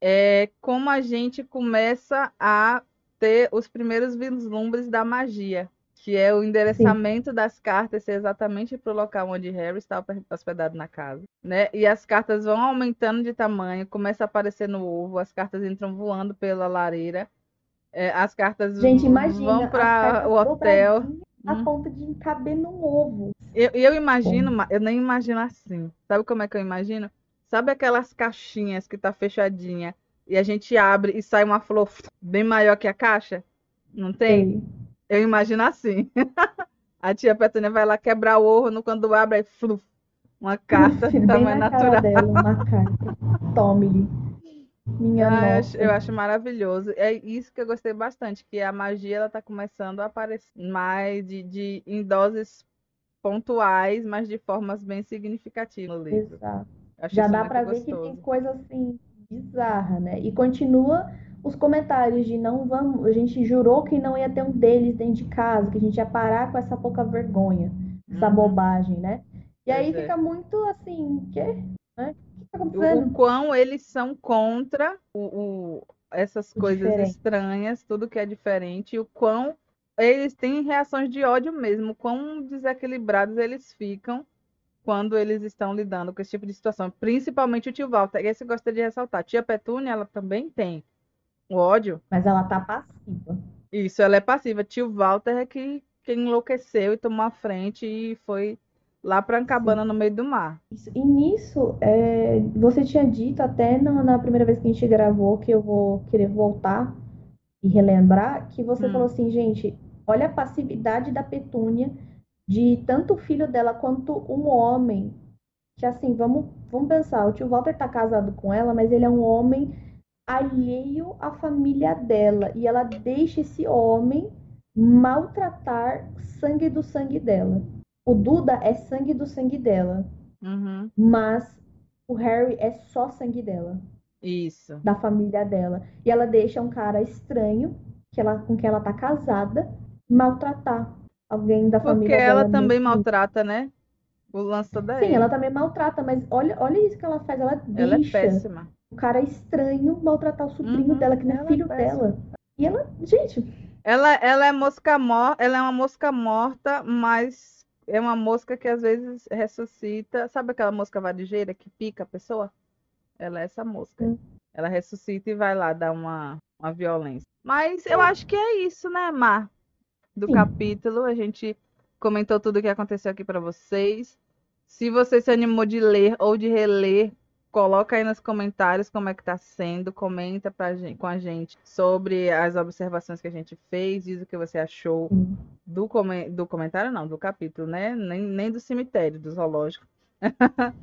é como a gente começa a ter os primeiros vislumbres da magia, que é o endereçamento Sim. das cartas ser exatamente para o local onde Harry está hospedado na casa, né? E as cartas vão aumentando de tamanho, começa a aparecer no ovo, as cartas entram voando pela lareira, é, as cartas gente, imagina, vão para o hotel. A hum. ponto de caber num ovo. Eu, eu imagino, Bom. eu nem imagino assim. Sabe como é que eu imagino? Sabe aquelas caixinhas que tá fechadinha e a gente abre e sai uma flor bem maior que a caixa? Não tem? Sim. Eu imagino assim. a tia Petúnia vai lá quebrar o ovo, quando abre, aí fluf, uma carta Sim, tamanho natural. Dela, uma carta. Tome-lhe. Minha ah, eu acho, eu acho, maravilhoso. É isso que eu gostei bastante, que a magia ela tá começando a aparecer mais de, de em doses pontuais, mas de formas bem significativas no livro. Exato. Já dá para ver que tem coisa assim bizarra, né? E continua os comentários de não vamos, a gente jurou que não ia ter um deles dentro de casa, que a gente ia parar com essa pouca vergonha, essa uhum. bobagem, né? E aí é. fica muito assim, que, né? O que tá acontecendo? O, quão eles são contra o, o essas coisas diferente. estranhas, tudo que é diferente, e o quão eles têm reações de ódio mesmo, quão desequilibrados eles ficam quando eles estão lidando com esse tipo de situação, principalmente o tio Walter. E esse eu gostaria de ressaltar. Tia Petúnia, ela também tem o ódio. Mas ela tá passiva. Isso, ela é passiva. Tio Walter é que quem enlouqueceu e tomou a frente e foi lá para Ancabana Sim. no meio do mar. Isso. E nisso, é, você tinha dito até na, na, primeira vez que a gente gravou que eu vou querer voltar e relembrar que você hum. falou assim, gente, olha a passividade da Petúnia de tanto o filho dela quanto um homem. Que assim, vamos, vamos pensar, o tio Walter tá casado com ela, mas ele é um homem alheio à família dela. E ela deixa esse homem maltratar sangue do sangue dela. O Duda é sangue do sangue dela. Uhum. Mas o Harry é só sangue dela. Isso. Da família dela. E ela deixa um cara estranho, que ela, com quem ela tá casada, maltratar alguém da Porque família Porque ela também maltrata, né? O lance da Sim, ela também maltrata, mas olha, olha isso que ela faz. Ela, ela é deixa é péssima. Um cara estranho maltratar o sobrinho uhum, dela, que não é, é filho é dela. E ela, gente. Ela, ela é mosca morta, ela é uma mosca morta, mas é uma mosca que às vezes ressuscita. Sabe aquela mosca vadigeira que pica a pessoa? Ela é essa mosca. Hum. Ela ressuscita e vai lá dar uma, uma violência. Mas eu acho que é isso, né, Mar? do Sim. capítulo. A gente comentou tudo o que aconteceu aqui para vocês. Se você se animou de ler ou de reler, coloca aí nos comentários como é que tá sendo, comenta pra gente, com a gente sobre as observações que a gente fez, diz o que você achou do, come, do comentário, não, do capítulo, né? Nem, nem do cemitério, do zoológico.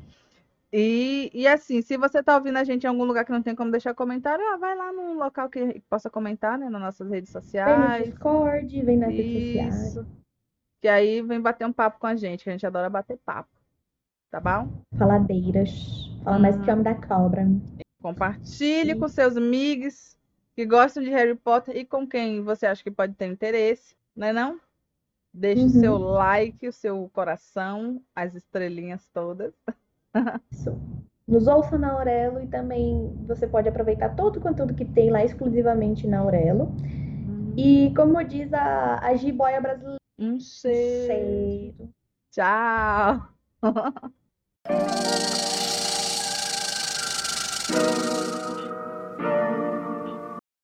E, e assim, se você está ouvindo a gente em algum lugar que não tem como deixar comentário, ah, vai lá num local que possa comentar, né? Nas nossas redes sociais. Vem no Discord, vem nas redes sociais. Isso. Que aí vem bater um papo com a gente, que a gente adora bater papo. Tá bom? Faladeiras. Fala mais que homem da cobra. Compartilhe com seus amigos que gostam de Harry Potter e com quem você acha que pode ter interesse, né não? Deixe o seu Uhum. like, o seu coração, as estrelinhas todas. Isso. Nos ouça na Aurelo e também você pode aproveitar todo o conteúdo que tem lá exclusivamente na Aurelo. E como diz a, a Jiboia brasileira, Um cheiro. cheiro. Tchau. Thank you.